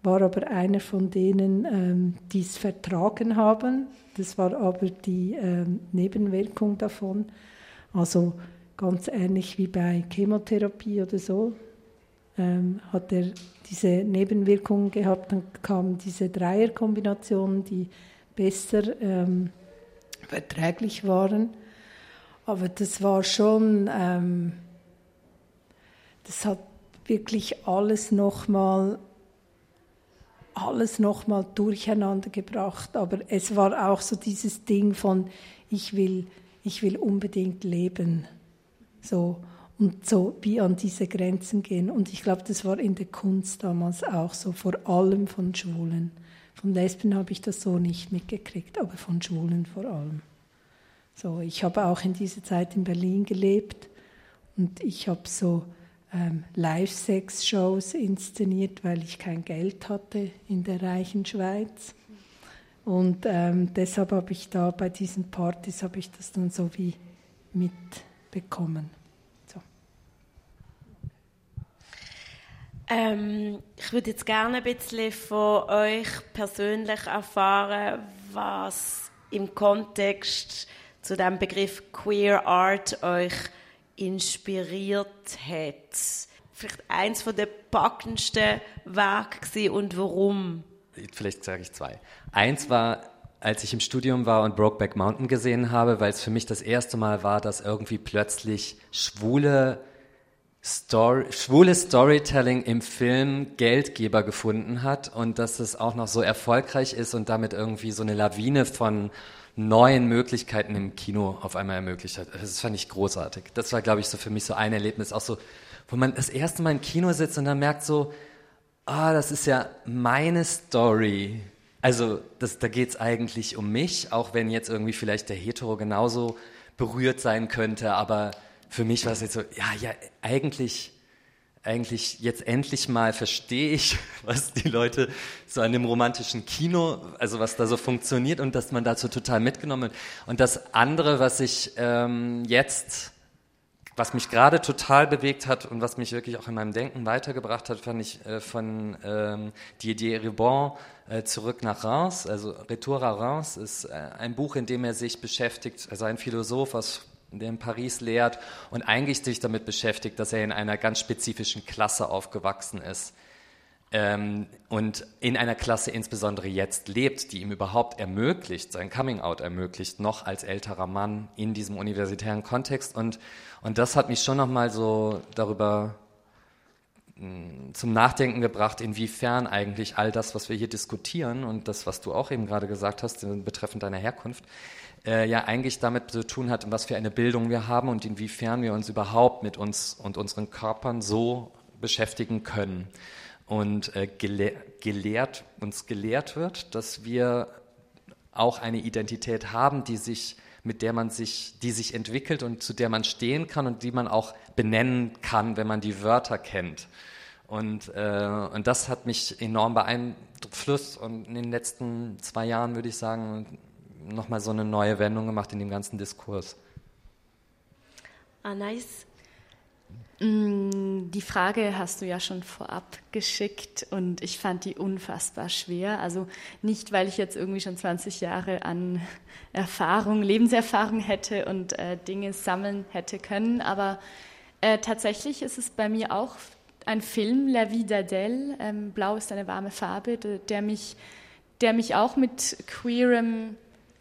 war aber einer von denen, ähm, die es vertragen haben. Das war aber die ähm, Nebenwirkung davon. Also ganz ähnlich wie bei Chemotherapie oder so. Ähm, hat er diese Nebenwirkungen gehabt, dann kamen diese Dreierkombinationen, die besser ähm, verträglich waren. Aber das war schon, ähm, das hat wirklich alles nochmal alles nochmal durcheinander gebracht. Aber es war auch so dieses Ding von, ich will, ich will unbedingt leben. So. Und so wie an diese Grenzen gehen. Und ich glaube, das war in der Kunst damals auch so, vor allem von Schwulen. Von Lesben habe ich das so nicht mitgekriegt, aber von Schwulen vor allem. So, ich habe auch in dieser Zeit in Berlin gelebt und ich habe so ähm, Live-Sex-Shows inszeniert, weil ich kein Geld hatte in der reichen Schweiz. Und ähm, deshalb habe ich da bei diesen Partys habe ich das dann so wie mitbekommen. So. Ähm, ich würde jetzt gerne ein bisschen von euch persönlich erfahren, was im Kontext zu dem Begriff Queer Art euch inspiriert hat. vielleicht eins von der packendsten Werke und warum? Vielleicht sage ich zwei. Eins war, als ich im Studium war und Brokeback Mountain gesehen habe, weil es für mich das erste Mal war, dass irgendwie plötzlich schwule Story, schwules Storytelling im Film Geldgeber gefunden hat und dass es auch noch so erfolgreich ist und damit irgendwie so eine Lawine von neuen Möglichkeiten im Kino auf einmal ermöglicht hat. Das fand ich großartig. Das war, glaube ich, so für mich so ein Erlebnis, auch so, wo man das erste Mal im Kino sitzt und dann merkt so, ah, das ist ja meine Story. Also das, da geht es eigentlich um mich, auch wenn jetzt irgendwie vielleicht der Hetero genauso berührt sein könnte, aber für mich war es jetzt so, ja, ja, eigentlich eigentlich jetzt endlich mal verstehe ich, was die Leute so an dem romantischen Kino, also was da so funktioniert und dass man dazu total mitgenommen wird. Und das andere, was ich ähm, jetzt, was mich gerade total bewegt hat und was mich wirklich auch in meinem Denken weitergebracht hat, fand ich äh, von ähm, Didier Ribon äh, zurück nach Reims. Also Retour à Reims ist äh, ein Buch, in dem er sich beschäftigt, also ein Philosoph aus der in Paris lehrt und eigentlich sich damit beschäftigt, dass er in einer ganz spezifischen Klasse aufgewachsen ist ähm, und in einer Klasse insbesondere jetzt lebt, die ihm überhaupt ermöglicht, sein Coming-out ermöglicht, noch als älterer Mann in diesem universitären Kontext. Und, und das hat mich schon nochmal so darüber mm, zum Nachdenken gebracht, inwiefern eigentlich all das, was wir hier diskutieren und das, was du auch eben gerade gesagt hast, betreffend deiner Herkunft, äh, ja eigentlich damit zu tun hat, was für eine Bildung wir haben und inwiefern wir uns überhaupt mit uns und unseren Körpern so beschäftigen können. Und äh, gele gelehrt, uns gelehrt wird, dass wir auch eine Identität haben, die sich, mit der man sich, die sich entwickelt und zu der man stehen kann und die man auch benennen kann, wenn man die Wörter kennt. Und, äh, und das hat mich enorm beeinflusst und in den letzten zwei Jahren würde ich sagen, nochmal so eine neue Wendung gemacht in dem ganzen Diskurs. Anais? Mm, die Frage hast du ja schon vorab geschickt und ich fand die unfassbar schwer. Also nicht, weil ich jetzt irgendwie schon 20 Jahre an Erfahrung, Lebenserfahrung hätte und äh, Dinge sammeln hätte können, aber äh, tatsächlich ist es bei mir auch ein Film, La Vie d'Adèle, ähm, Blau ist eine warme Farbe, der mich, der mich auch mit queerem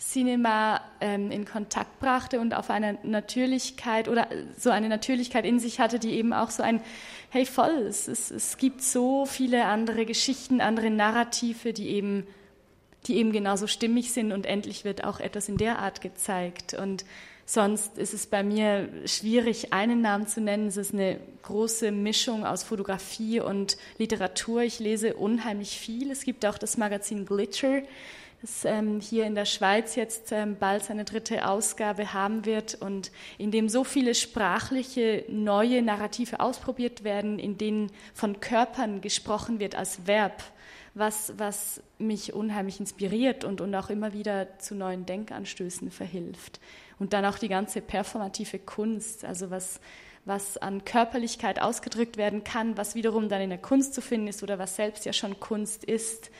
Cinema ähm, in Kontakt brachte und auf eine Natürlichkeit oder so eine Natürlichkeit in sich hatte, die eben auch so ein, hey voll, es, es, es gibt so viele andere Geschichten, andere Narrative, die eben, die eben genauso stimmig sind und endlich wird auch etwas in der Art gezeigt. Und sonst ist es bei mir schwierig, einen Namen zu nennen. Es ist eine große Mischung aus Fotografie und Literatur. Ich lese unheimlich viel. Es gibt auch das Magazin Glitcher das ähm, hier in der Schweiz jetzt ähm, bald seine dritte Ausgabe haben wird und in dem so viele sprachliche neue Narrative ausprobiert werden, in denen von Körpern gesprochen wird als Verb, was, was mich unheimlich inspiriert und, und auch immer wieder zu neuen Denkanstößen verhilft. Und dann auch die ganze performative Kunst, also was, was an Körperlichkeit ausgedrückt werden kann, was wiederum dann in der Kunst zu finden ist oder was selbst ja schon Kunst ist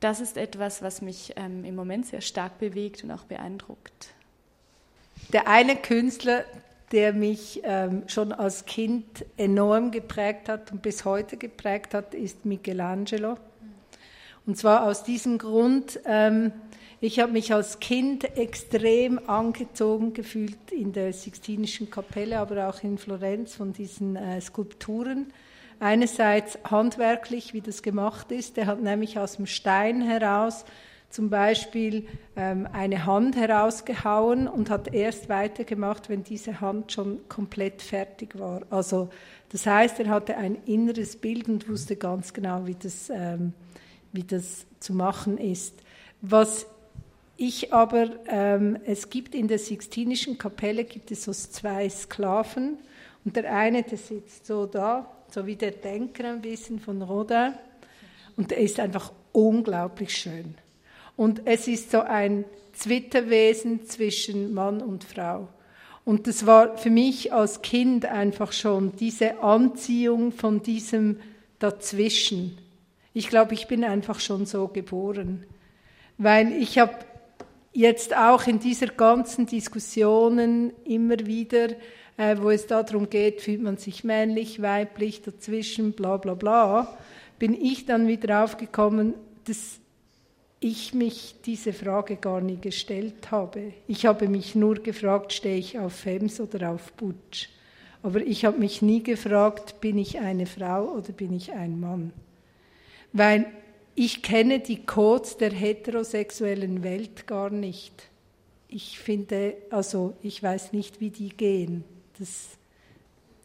das ist etwas, was mich ähm, im Moment sehr stark bewegt und auch beeindruckt. Der eine Künstler, der mich ähm, schon als Kind enorm geprägt hat und bis heute geprägt hat, ist Michelangelo. Und zwar aus diesem Grund, ähm, ich habe mich als Kind extrem angezogen gefühlt in der Sixtinischen Kapelle, aber auch in Florenz von diesen äh, Skulpturen einerseits handwerklich, wie das gemacht ist. Er hat nämlich aus dem Stein heraus zum Beispiel ähm, eine Hand herausgehauen und hat erst weitergemacht, wenn diese Hand schon komplett fertig war. Also das heißt, er hatte ein inneres Bild und wusste ganz genau, wie das, ähm, wie das zu machen ist. Was ich aber, ähm, es gibt in der Sixtinischen Kapelle gibt es so zwei Sklaven und der eine, der sitzt so da so wie der Denker ein bisschen von Rodin. Und er ist einfach unglaublich schön. Und es ist so ein Zwitterwesen zwischen Mann und Frau. Und das war für mich als Kind einfach schon diese Anziehung von diesem Dazwischen. Ich glaube, ich bin einfach schon so geboren. Weil ich habe jetzt auch in dieser ganzen Diskussionen immer wieder äh, wo es darum geht, fühlt man sich männlich, weiblich, dazwischen, bla bla bla, bin ich dann wieder aufgekommen, dass ich mich diese Frage gar nie gestellt habe. Ich habe mich nur gefragt, stehe ich auf Fems oder auf Butch? Aber ich habe mich nie gefragt, bin ich eine Frau oder bin ich ein Mann? Weil ich kenne die Codes der heterosexuellen Welt gar nicht. Ich finde, also ich weiß nicht, wie die gehen. Das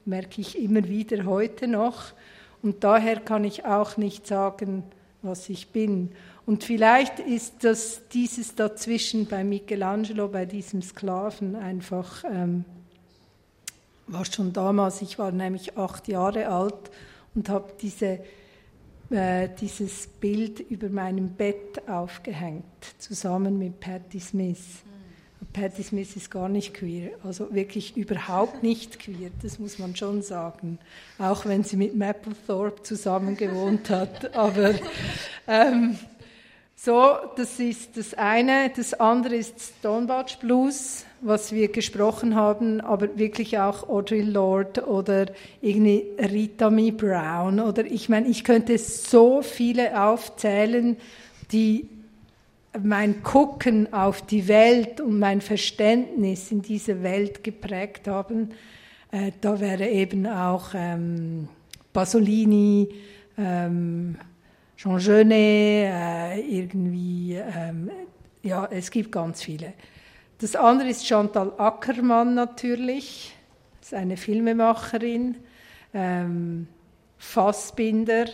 merke ich immer wieder heute noch. Und daher kann ich auch nicht sagen, was ich bin. Und vielleicht ist das dieses dazwischen bei Michelangelo, bei diesem Sklaven einfach, ähm, war schon damals, ich war nämlich acht Jahre alt und habe diese, äh, dieses Bild über meinem Bett aufgehängt, zusammen mit Patti Smith. Patti Smith ist gar nicht queer, also wirklich überhaupt nicht queer, das muss man schon sagen. Auch wenn sie mit Mapplethorpe zusammen gewohnt hat. Aber ähm, so, das ist das eine. Das andere ist Stonewatch Blues, was wir gesprochen haben, aber wirklich auch Audre Lorde oder irgendwie Rita Mee Brown oder ich meine, ich könnte so viele aufzählen, die mein Gucken auf die Welt und mein Verständnis in dieser Welt geprägt haben. Äh, da wäre eben auch ähm, Pasolini, ähm, Jean Genet, äh, irgendwie, ähm, ja, es gibt ganz viele. Das andere ist Chantal Ackermann natürlich, das ist eine Filmemacherin. Ähm, Fassbinder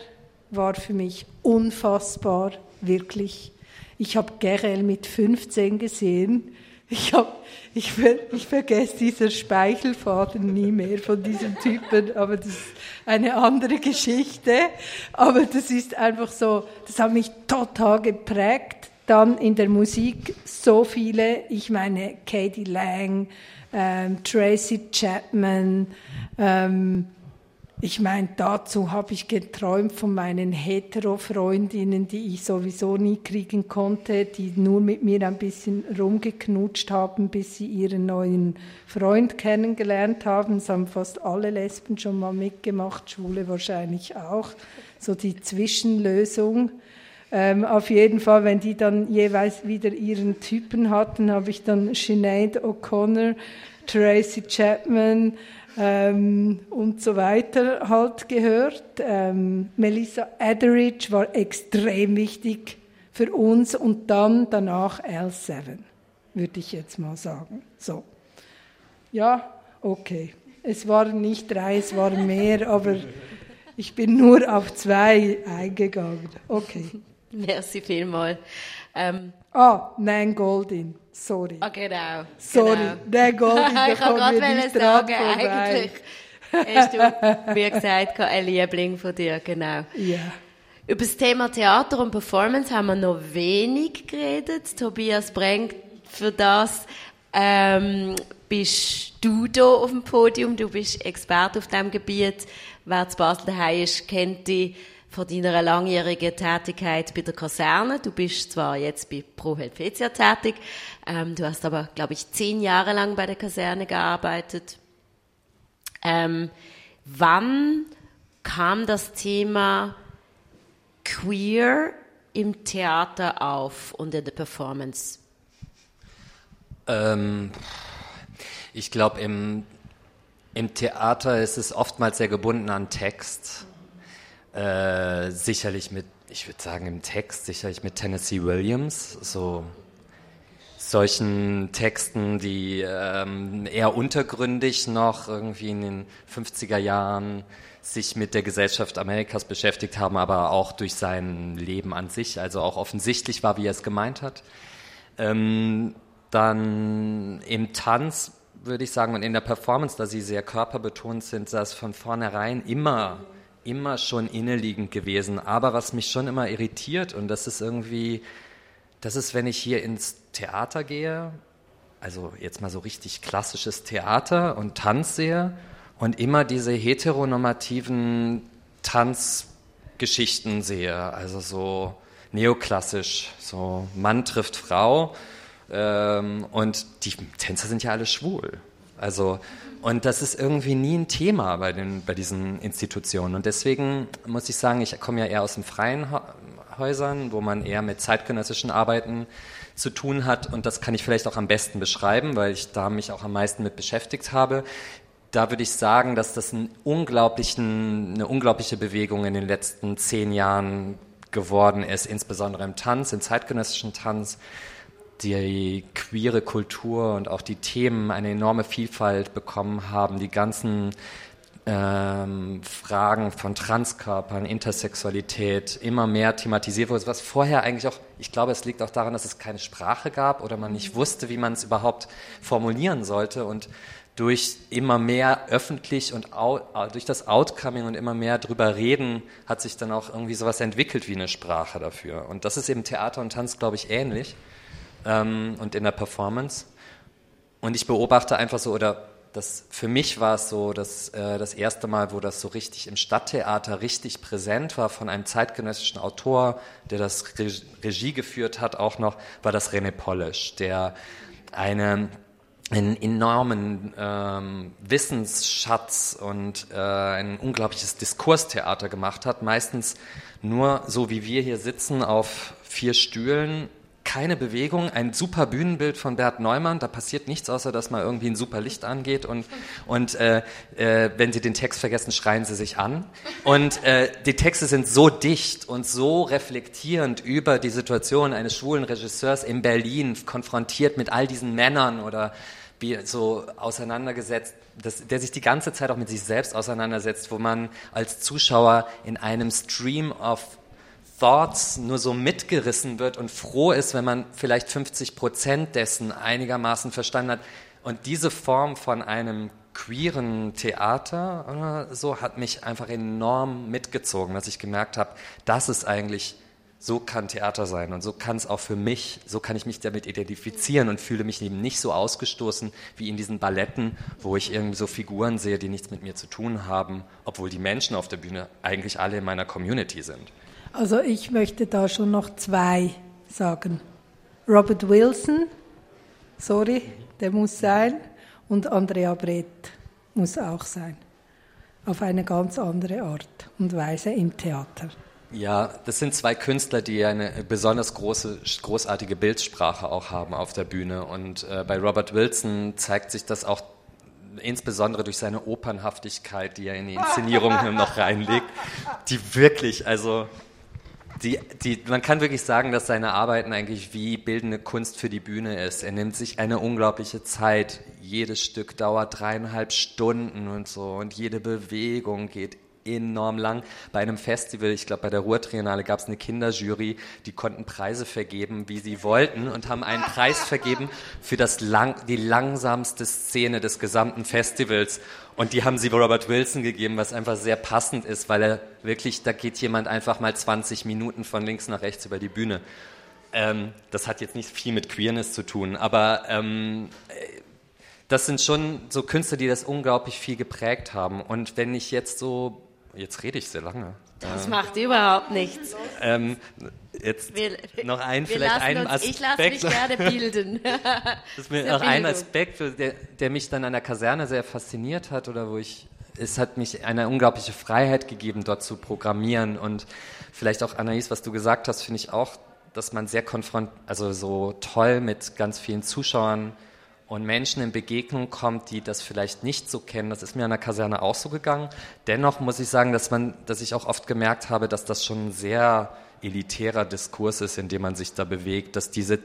war für mich unfassbar, wirklich ich habe Gerel mit 15 gesehen. Ich, hab, ich, ich vergesse dieser Speichelfaden nie mehr von diesem Typen, aber das ist eine andere Geschichte. Aber das ist einfach so, das hat mich total geprägt. Dann in der Musik so viele, ich meine Katie Lang, ähm, Tracy Chapman, ähm, ich meine, dazu habe ich geträumt von meinen Hetero-Freundinnen, die ich sowieso nie kriegen konnte, die nur mit mir ein bisschen rumgeknutscht haben, bis sie ihren neuen Freund kennengelernt haben. Es haben fast alle Lesben schon mal mitgemacht, Schwule wahrscheinlich auch. So die Zwischenlösung. Ähm, auf jeden Fall, wenn die dann jeweils wieder ihren Typen hatten, habe ich dann Sinead O'Connor, Tracy Chapman, ähm, und so weiter halt gehört. Ähm, Melissa Etheridge war extrem wichtig für uns und dann danach L7, würde ich jetzt mal sagen. So. Ja, okay. Es waren nicht drei, es waren mehr, aber ich bin nur auf zwei eingegangen. Okay. Merci vielmals. Ähm, ah, Nan Goldin. Sorry. Ah, genau. Sorry, genau. Nan Goldin, Ich kann gerade sagen, eigentlich hast du mir gesagt, ein Liebling von dir, genau. Ja. Über das Thema Theater und Performance haben wir noch wenig geredet. Tobias Brenk, für das ähm, bist du hier auf dem Podium. Du bist Experte auf diesem Gebiet. Wer zu Basel daheim ist, kennt dich von deiner langjährigen Tätigkeit bei der Kaserne. Du bist zwar jetzt bei Pro Helvetia tätig, ähm, du hast aber, glaube ich, zehn Jahre lang bei der Kaserne gearbeitet. Ähm, wann kam das Thema Queer im Theater auf und in der Performance? Ähm, ich glaube, im, im Theater ist es oftmals sehr gebunden an Text. Äh, sicherlich mit, ich würde sagen im Text, sicherlich mit Tennessee Williams, so solchen Texten, die ähm, eher untergründig noch irgendwie in den 50er Jahren sich mit der Gesellschaft Amerikas beschäftigt haben, aber auch durch sein Leben an sich, also auch offensichtlich war, wie er es gemeint hat. Ähm, dann im Tanz würde ich sagen und in der Performance, da sie sehr körperbetont sind, das von vornherein immer immer schon inneliegend gewesen. Aber was mich schon immer irritiert, und das ist irgendwie, das ist, wenn ich hier ins Theater gehe, also jetzt mal so richtig klassisches Theater und Tanz sehe und immer diese heteronormativen Tanzgeschichten sehe, also so neoklassisch, so Mann trifft Frau ähm, und die Tänzer sind ja alle schwul. Also, und das ist irgendwie nie ein Thema bei, den, bei diesen Institutionen. Und deswegen muss ich sagen, ich komme ja eher aus den freien Häusern, wo man eher mit zeitgenössischen Arbeiten zu tun hat. Und das kann ich vielleicht auch am besten beschreiben, weil ich da mich auch am meisten mit beschäftigt habe. Da würde ich sagen, dass das eine unglaubliche Bewegung in den letzten zehn Jahren geworden ist, insbesondere im Tanz, im zeitgenössischen Tanz die queere Kultur und auch die Themen eine enorme Vielfalt bekommen haben. Die ganzen ähm, Fragen von Transkörpern, Intersexualität immer mehr thematisiert wurde, was vorher eigentlich auch, ich glaube, es liegt auch daran, dass es keine Sprache gab oder man nicht wusste, wie man es überhaupt formulieren sollte und durch immer mehr öffentlich und out, durch das Outcoming und immer mehr drüber reden, hat sich dann auch irgendwie sowas entwickelt wie eine Sprache dafür. Und das ist eben Theater und Tanz, glaube ich, ähnlich ähm, und in der Performance. Und ich beobachte einfach so, oder das, für mich war es so, dass äh, das erste Mal, wo das so richtig im Stadttheater richtig präsent war von einem zeitgenössischen Autor, der das Regie geführt hat, auch noch, war das René Polish, der eine einen enormen ähm, Wissensschatz und äh, ein unglaubliches Diskurstheater gemacht hat, meistens nur so wie wir hier sitzen auf vier Stühlen keine Bewegung, ein super Bühnenbild von Bert Neumann, da passiert nichts, außer dass mal irgendwie ein super Licht angeht und, und äh, äh, wenn Sie den Text vergessen, schreien Sie sich an. Und äh, die Texte sind so dicht und so reflektierend über die Situation eines schwulen Regisseurs in Berlin, konfrontiert mit all diesen Männern oder so auseinandergesetzt, das, der sich die ganze Zeit auch mit sich selbst auseinandersetzt, wo man als Zuschauer in einem Stream of Thoughts nur so mitgerissen wird und froh ist, wenn man vielleicht 50 Prozent dessen einigermaßen verstanden hat. Und diese Form von einem queeren Theater oder so hat mich einfach enorm mitgezogen, dass ich gemerkt habe, das ist eigentlich, so kann Theater sein und so kann es auch für mich, so kann ich mich damit identifizieren und fühle mich eben nicht so ausgestoßen wie in diesen Balletten, wo ich irgendwie so Figuren sehe, die nichts mit mir zu tun haben, obwohl die Menschen auf der Bühne eigentlich alle in meiner Community sind. Also ich möchte da schon noch zwei sagen. Robert Wilson, sorry, der muss sein, und Andrea Brett muss auch sein. Auf eine ganz andere Art und Weise im Theater. Ja, das sind zwei Künstler, die eine besonders große, großartige Bildsprache auch haben auf der Bühne. Und äh, bei Robert Wilson zeigt sich das auch insbesondere durch seine Opernhaftigkeit, die er in die Inszenierung noch reinlegt, die wirklich, also die, die, man kann wirklich sagen, dass seine Arbeiten eigentlich wie bildende Kunst für die Bühne ist. Er nimmt sich eine unglaubliche Zeit. Jedes Stück dauert dreieinhalb Stunden und so und jede Bewegung geht enorm lang. Bei einem Festival, ich glaube bei der Ruhrtriennale gab es eine Kinderjury, die konnten Preise vergeben, wie sie wollten und haben einen Preis vergeben für das lang, die langsamste Szene des gesamten Festivals. Und die haben sie Robert Wilson gegeben, was einfach sehr passend ist, weil er wirklich, da geht jemand einfach mal 20 Minuten von links nach rechts über die Bühne. Ähm, das hat jetzt nicht viel mit Queerness zu tun, aber ähm, das sind schon so Künstler, die das unglaublich viel geprägt haben. Und wenn ich jetzt so Jetzt rede ich sehr lange. Das äh, macht überhaupt nichts. Ähm, jetzt wir, noch ein, vielleicht einen uns, Aspekt. Ich lasse mich gerne bilden. das ist mir noch ein Aspekt, der, der mich dann an der Kaserne sehr fasziniert hat oder wo ich, es hat mich eine unglaubliche Freiheit gegeben, dort zu programmieren und vielleicht auch Anaïs, was du gesagt hast, finde ich auch, dass man sehr konfront, also so toll mit ganz vielen Zuschauern und Menschen in Begegnung kommt, die das vielleicht nicht so kennen. Das ist mir an der Kaserne auch so gegangen. Dennoch muss ich sagen, dass man, dass ich auch oft gemerkt habe, dass das schon ein sehr elitärer Diskurs ist, in dem man sich da bewegt, dass diese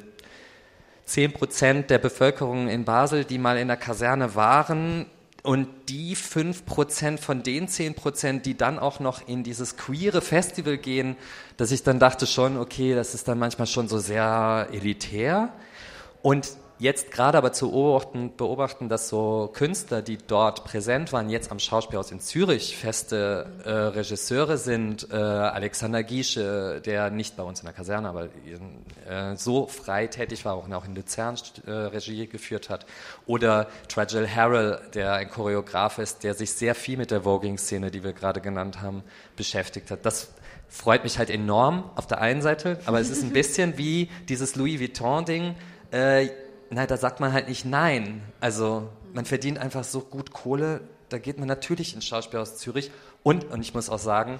zehn Prozent der Bevölkerung in Basel, die mal in der Kaserne waren, und die fünf Prozent von den zehn Prozent, die dann auch noch in dieses queere Festival gehen, dass ich dann dachte schon, okay, das ist dann manchmal schon so sehr elitär. Und jetzt gerade aber zu beobachten, beobachten, dass so Künstler, die dort präsent waren, jetzt am Schauspielhaus in Zürich feste äh, Regisseure sind, äh, Alexander Giesche, der nicht bei uns in der Kaserne, aber äh, so frei tätig war, auch in Luzern äh, Regie geführt hat, oder Tragel Harrell, der ein Choreograf ist, der sich sehr viel mit der Voging-Szene, die wir gerade genannt haben, beschäftigt hat. Das freut mich halt enorm auf der einen Seite, aber es ist ein bisschen wie dieses Louis Vuitton-Ding, äh, na, da sagt man halt nicht nein. Also man verdient einfach so gut Kohle, da geht man natürlich ins Schauspielhaus Zürich. Und, und ich muss auch sagen,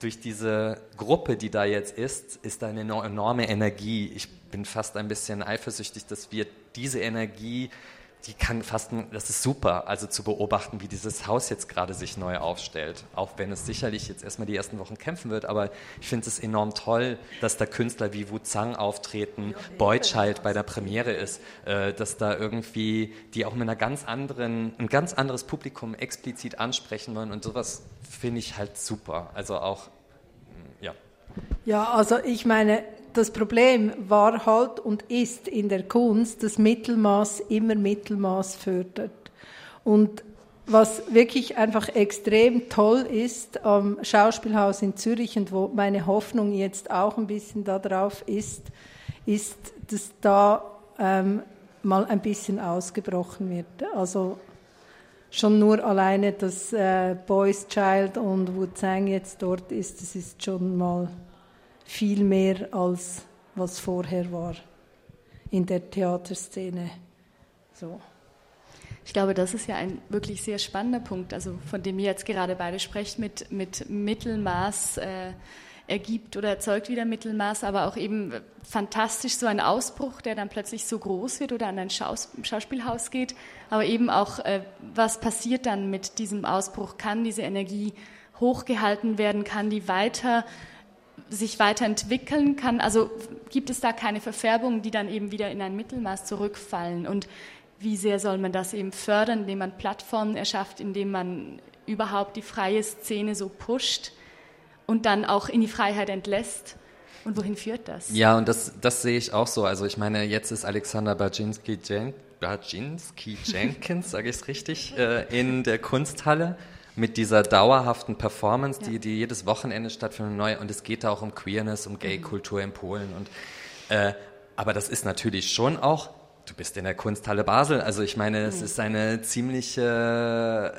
durch diese Gruppe, die da jetzt ist, ist da eine enorme Energie. Ich bin fast ein bisschen eifersüchtig, dass wir diese Energie die kann fast, das ist super, also zu beobachten, wie dieses Haus jetzt gerade sich neu aufstellt. Auch wenn es sicherlich jetzt erstmal die ersten Wochen kämpfen wird, aber ich finde es enorm toll, dass da Künstler wie Wu Zhang auftreten, Beutscheid bei der Premiere ist, äh, dass da irgendwie die auch mit einer ganz anderen, ein ganz anderes Publikum explizit ansprechen wollen und sowas finde ich halt super. Also auch, ja. Ja, also ich meine, das Problem war halt und ist in der Kunst, dass Mittelmaß immer Mittelmaß fördert. Und was wirklich einfach extrem toll ist am Schauspielhaus in Zürich und wo meine Hoffnung jetzt auch ein bisschen darauf ist, ist, dass da ähm, mal ein bisschen ausgebrochen wird. Also schon nur alleine, dass äh, Boys Child und Wu Zhang jetzt dort ist, das ist schon mal viel mehr als was vorher war in der Theaterszene. So. Ich glaube, das ist ja ein wirklich sehr spannender Punkt, also von dem ihr jetzt gerade beide sprecht, mit, mit Mittelmaß äh, ergibt oder erzeugt wieder Mittelmaß, aber auch eben fantastisch so ein Ausbruch, der dann plötzlich so groß wird oder an ein Schaus Schauspielhaus geht, aber eben auch, äh, was passiert dann mit diesem Ausbruch? Kann diese Energie hochgehalten werden? Kann die weiter sich weiterentwickeln kann. Also gibt es da keine Verfärbungen, die dann eben wieder in ein Mittelmaß zurückfallen? Und wie sehr soll man das eben fördern, indem man Plattformen erschafft, indem man überhaupt die freie Szene so pusht und dann auch in die Freiheit entlässt? Und wohin führt das? Ja, und das, das sehe ich auch so. Also ich meine, jetzt ist Alexander Baczynski, Baczynski Jenkins, sage ich es richtig, äh, in der Kunsthalle mit dieser dauerhaften Performance, die, die jedes Wochenende stattfindet, neu. Und es geht da auch um Queerness, um Gay-Kultur in Polen. Und, äh, aber das ist natürlich schon auch du bist in der Kunsthalle Basel. Also ich meine, es mhm. ist eine ziemliche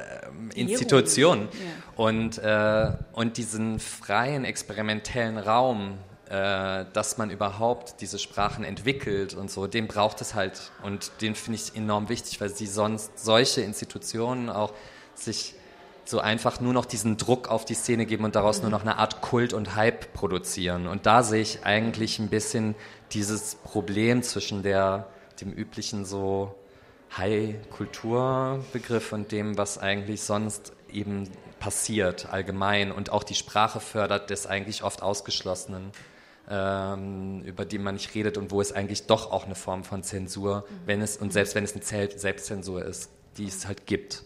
äh, Institution. Und, äh, und diesen freien, experimentellen Raum, äh, dass man überhaupt diese Sprachen entwickelt und so, den braucht es halt. Und den finde ich enorm wichtig, weil sie sonst solche Institutionen auch sich so einfach nur noch diesen Druck auf die Szene geben und daraus nur noch eine Art Kult und Hype produzieren. Und da sehe ich eigentlich ein bisschen dieses Problem zwischen der, dem üblichen so High-Kulturbegriff und dem, was eigentlich sonst eben passiert allgemein und auch die Sprache fördert des eigentlich oft Ausgeschlossenen, ähm, über die man nicht redet und wo es eigentlich doch auch eine Form von Zensur, wenn es, und selbst wenn es eine Selbstzensur ist, die es halt gibt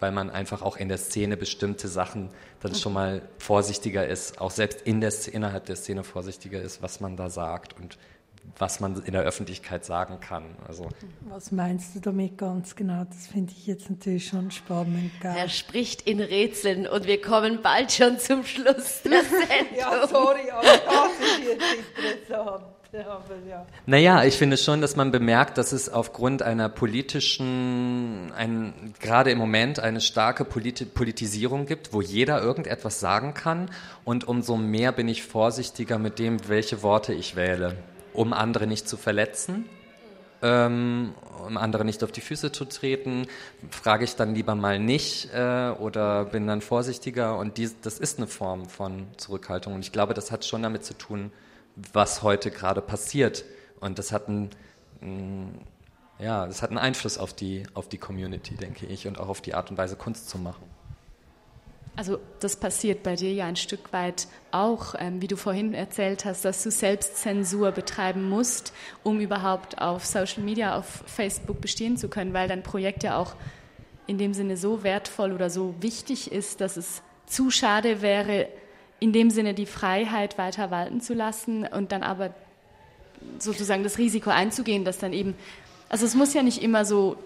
weil man einfach auch in der Szene bestimmte Sachen dann schon mal vorsichtiger ist, auch selbst in der, innerhalb der Szene vorsichtiger ist, was man da sagt und was man in der Öffentlichkeit sagen kann. Also was meinst du damit ganz genau? Das finde ich jetzt natürlich schon spannend. Gell? Er spricht in Rätseln und wir kommen bald schon zum Schluss der Sendung. ja, sorry, aber das ist jetzt interessant. Ja. Naja, ich finde schon, dass man bemerkt, dass es aufgrund einer politischen, ein, gerade im Moment eine starke Polit Politisierung gibt, wo jeder irgendetwas sagen kann. Und umso mehr bin ich vorsichtiger mit dem, welche Worte ich wähle, um andere nicht zu verletzen. Ähm, um andere nicht auf die Füße zu treten, frage ich dann lieber mal nicht äh, oder bin dann vorsichtiger. Und dies, das ist eine Form von Zurückhaltung. Und ich glaube, das hat schon damit zu tun, was heute gerade passiert. Und das hat einen, ja, das hat einen Einfluss auf die, auf die Community, denke ich, und auch auf die Art und Weise, Kunst zu machen. Also das passiert bei dir ja ein Stück weit auch, ähm, wie du vorhin erzählt hast, dass du Selbstzensur betreiben musst, um überhaupt auf Social Media, auf Facebook bestehen zu können, weil dein Projekt ja auch in dem Sinne so wertvoll oder so wichtig ist, dass es zu schade wäre, in dem Sinne die Freiheit weiter walten zu lassen und dann aber sozusagen das Risiko einzugehen, dass dann eben, also es muss ja nicht immer so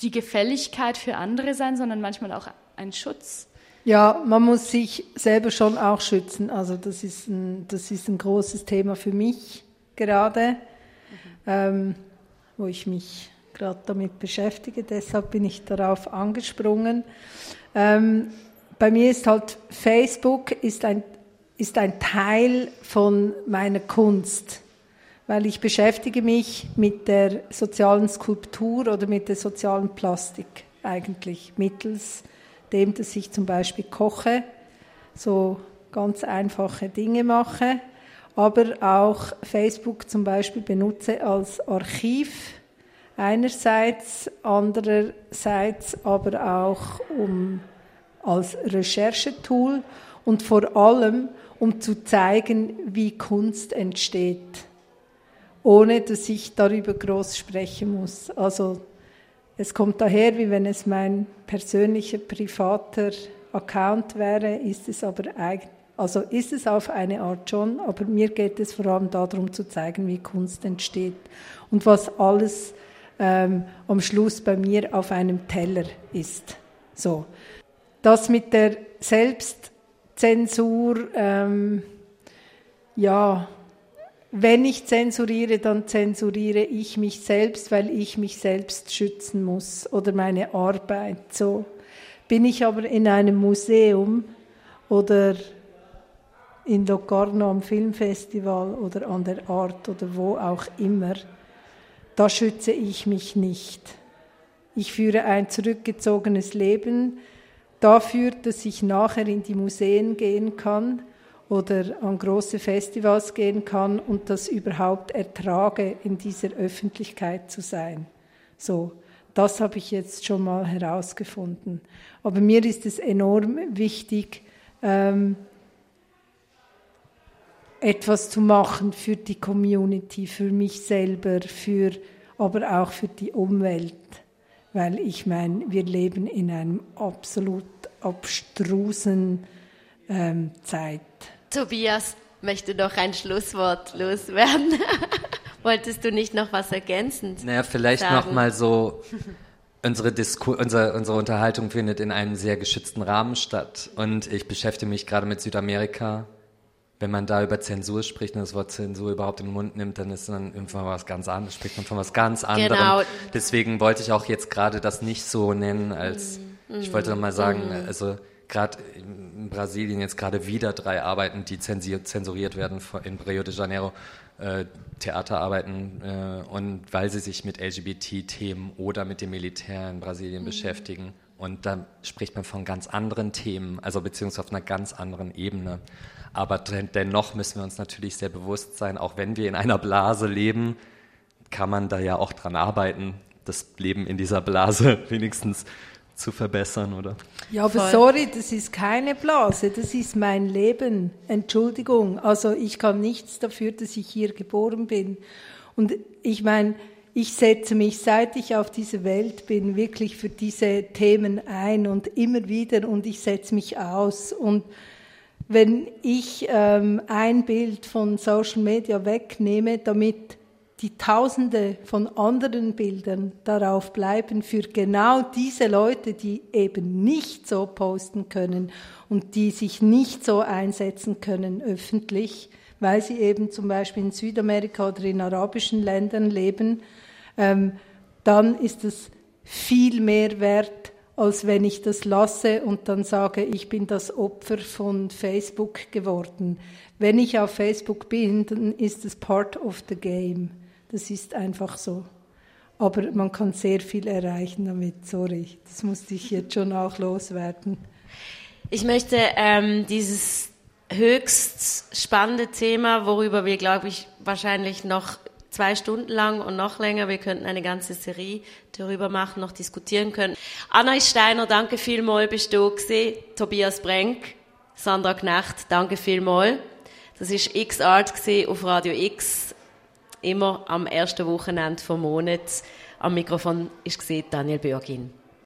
die Gefälligkeit für andere sein, sondern manchmal auch ein Schutz. Ja, man muss sich selber schon auch schützen. Also das ist ein, das ist ein großes Thema für mich gerade, mhm. ähm, wo ich mich gerade damit beschäftige. Deshalb bin ich darauf angesprungen. Ähm, bei mir ist halt Facebook ist ein, ist ein Teil von meiner Kunst, weil ich beschäftige mich mit der sozialen Skulptur oder mit der sozialen Plastik eigentlich mittels dem, dass ich zum Beispiel koche, so ganz einfache Dinge mache, aber auch Facebook zum Beispiel benutze als Archiv einerseits, andererseits aber auch um als Recherchetool und vor allem um zu zeigen, wie Kunst entsteht, ohne dass ich darüber groß sprechen muss. Also es kommt daher, wie wenn es mein persönlicher privater Account wäre, ist es aber eigentlich also ist es auf eine Art schon, aber mir geht es vor allem darum zu zeigen, wie Kunst entsteht und was alles ähm, am Schluss bei mir auf einem Teller ist. So, das mit der Selbstzensur, ähm, ja, wenn ich zensuriere, dann zensuriere ich mich selbst, weil ich mich selbst schützen muss oder meine Arbeit. So bin ich aber in einem Museum oder in Locarno am Filmfestival oder an der Art oder wo auch immer, da schütze ich mich nicht. Ich führe ein zurückgezogenes Leben, dafür, dass ich nachher in die Museen gehen kann oder an große Festivals gehen kann und das überhaupt ertrage, in dieser Öffentlichkeit zu sein. So, das habe ich jetzt schon mal herausgefunden. Aber mir ist es enorm wichtig, ähm, etwas zu machen für die Community, für mich selber, für, aber auch für die Umwelt weil ich meine, wir leben in einem absolut abstrusen ähm, Zeit. Tobias möchte noch ein Schlusswort loswerden. Wolltest du nicht noch was ergänzend? Naja, vielleicht sagen? noch mal so. Unsere, Disku unsere, unsere Unterhaltung findet in einem sehr geschützten Rahmen statt. Und ich beschäftige mich gerade mit Südamerika wenn man da über Zensur spricht und das Wort Zensur überhaupt in den Mund nimmt, dann ist dann irgendwann was ganz anderes, spricht man von was ganz anderem. Genau. Deswegen wollte ich auch jetzt gerade das nicht so nennen, als mm, ich wollte mal sagen, mm. also gerade in Brasilien jetzt gerade wieder drei Arbeiten, die zensuriert werden in Rio de Janeiro, äh, Theaterarbeiten äh, und weil sie sich mit LGBT-Themen oder mit dem Militär in Brasilien mm. beschäftigen. Und da spricht man von ganz anderen Themen, also beziehungsweise auf einer ganz anderen Ebene. Aber dennoch müssen wir uns natürlich sehr bewusst sein, auch wenn wir in einer Blase leben, kann man da ja auch dran arbeiten, das Leben in dieser Blase wenigstens zu verbessern, oder? Ja, aber Voll. sorry, das ist keine Blase, das ist mein Leben. Entschuldigung, also ich kann nichts dafür, dass ich hier geboren bin. Und ich meine, ich setze mich, seit ich auf dieser Welt bin, wirklich für diese Themen ein und immer wieder und ich setze mich aus. Und wenn ich ähm, ein Bild von Social Media wegnehme, damit die Tausende von anderen Bildern darauf bleiben für genau diese Leute, die eben nicht so posten können und die sich nicht so einsetzen können öffentlich, weil sie eben zum Beispiel in Südamerika oder in arabischen Ländern leben, ähm, dann ist es viel mehr wert, als wenn ich das lasse und dann sage, ich bin das Opfer von Facebook geworden. Wenn ich auf Facebook bin, dann ist es part of the game. Das ist einfach so. Aber man kann sehr viel erreichen damit. Sorry, das musste ich jetzt schon auch loswerden. Ich möchte ähm, dieses höchst spannende Thema, worüber wir, glaube ich, wahrscheinlich noch zwei Stunden lang und noch länger. Wir könnten eine ganze Serie darüber machen, noch diskutieren können. Anna Steiner, danke vielmals, bist du gewesen. Tobias Brenk, Sandra Knecht, danke vielmals. Das ist X-Art auf Radio X, immer am ersten Wochenende vom Monat. Am Mikrofon ist Daniel Bürgin.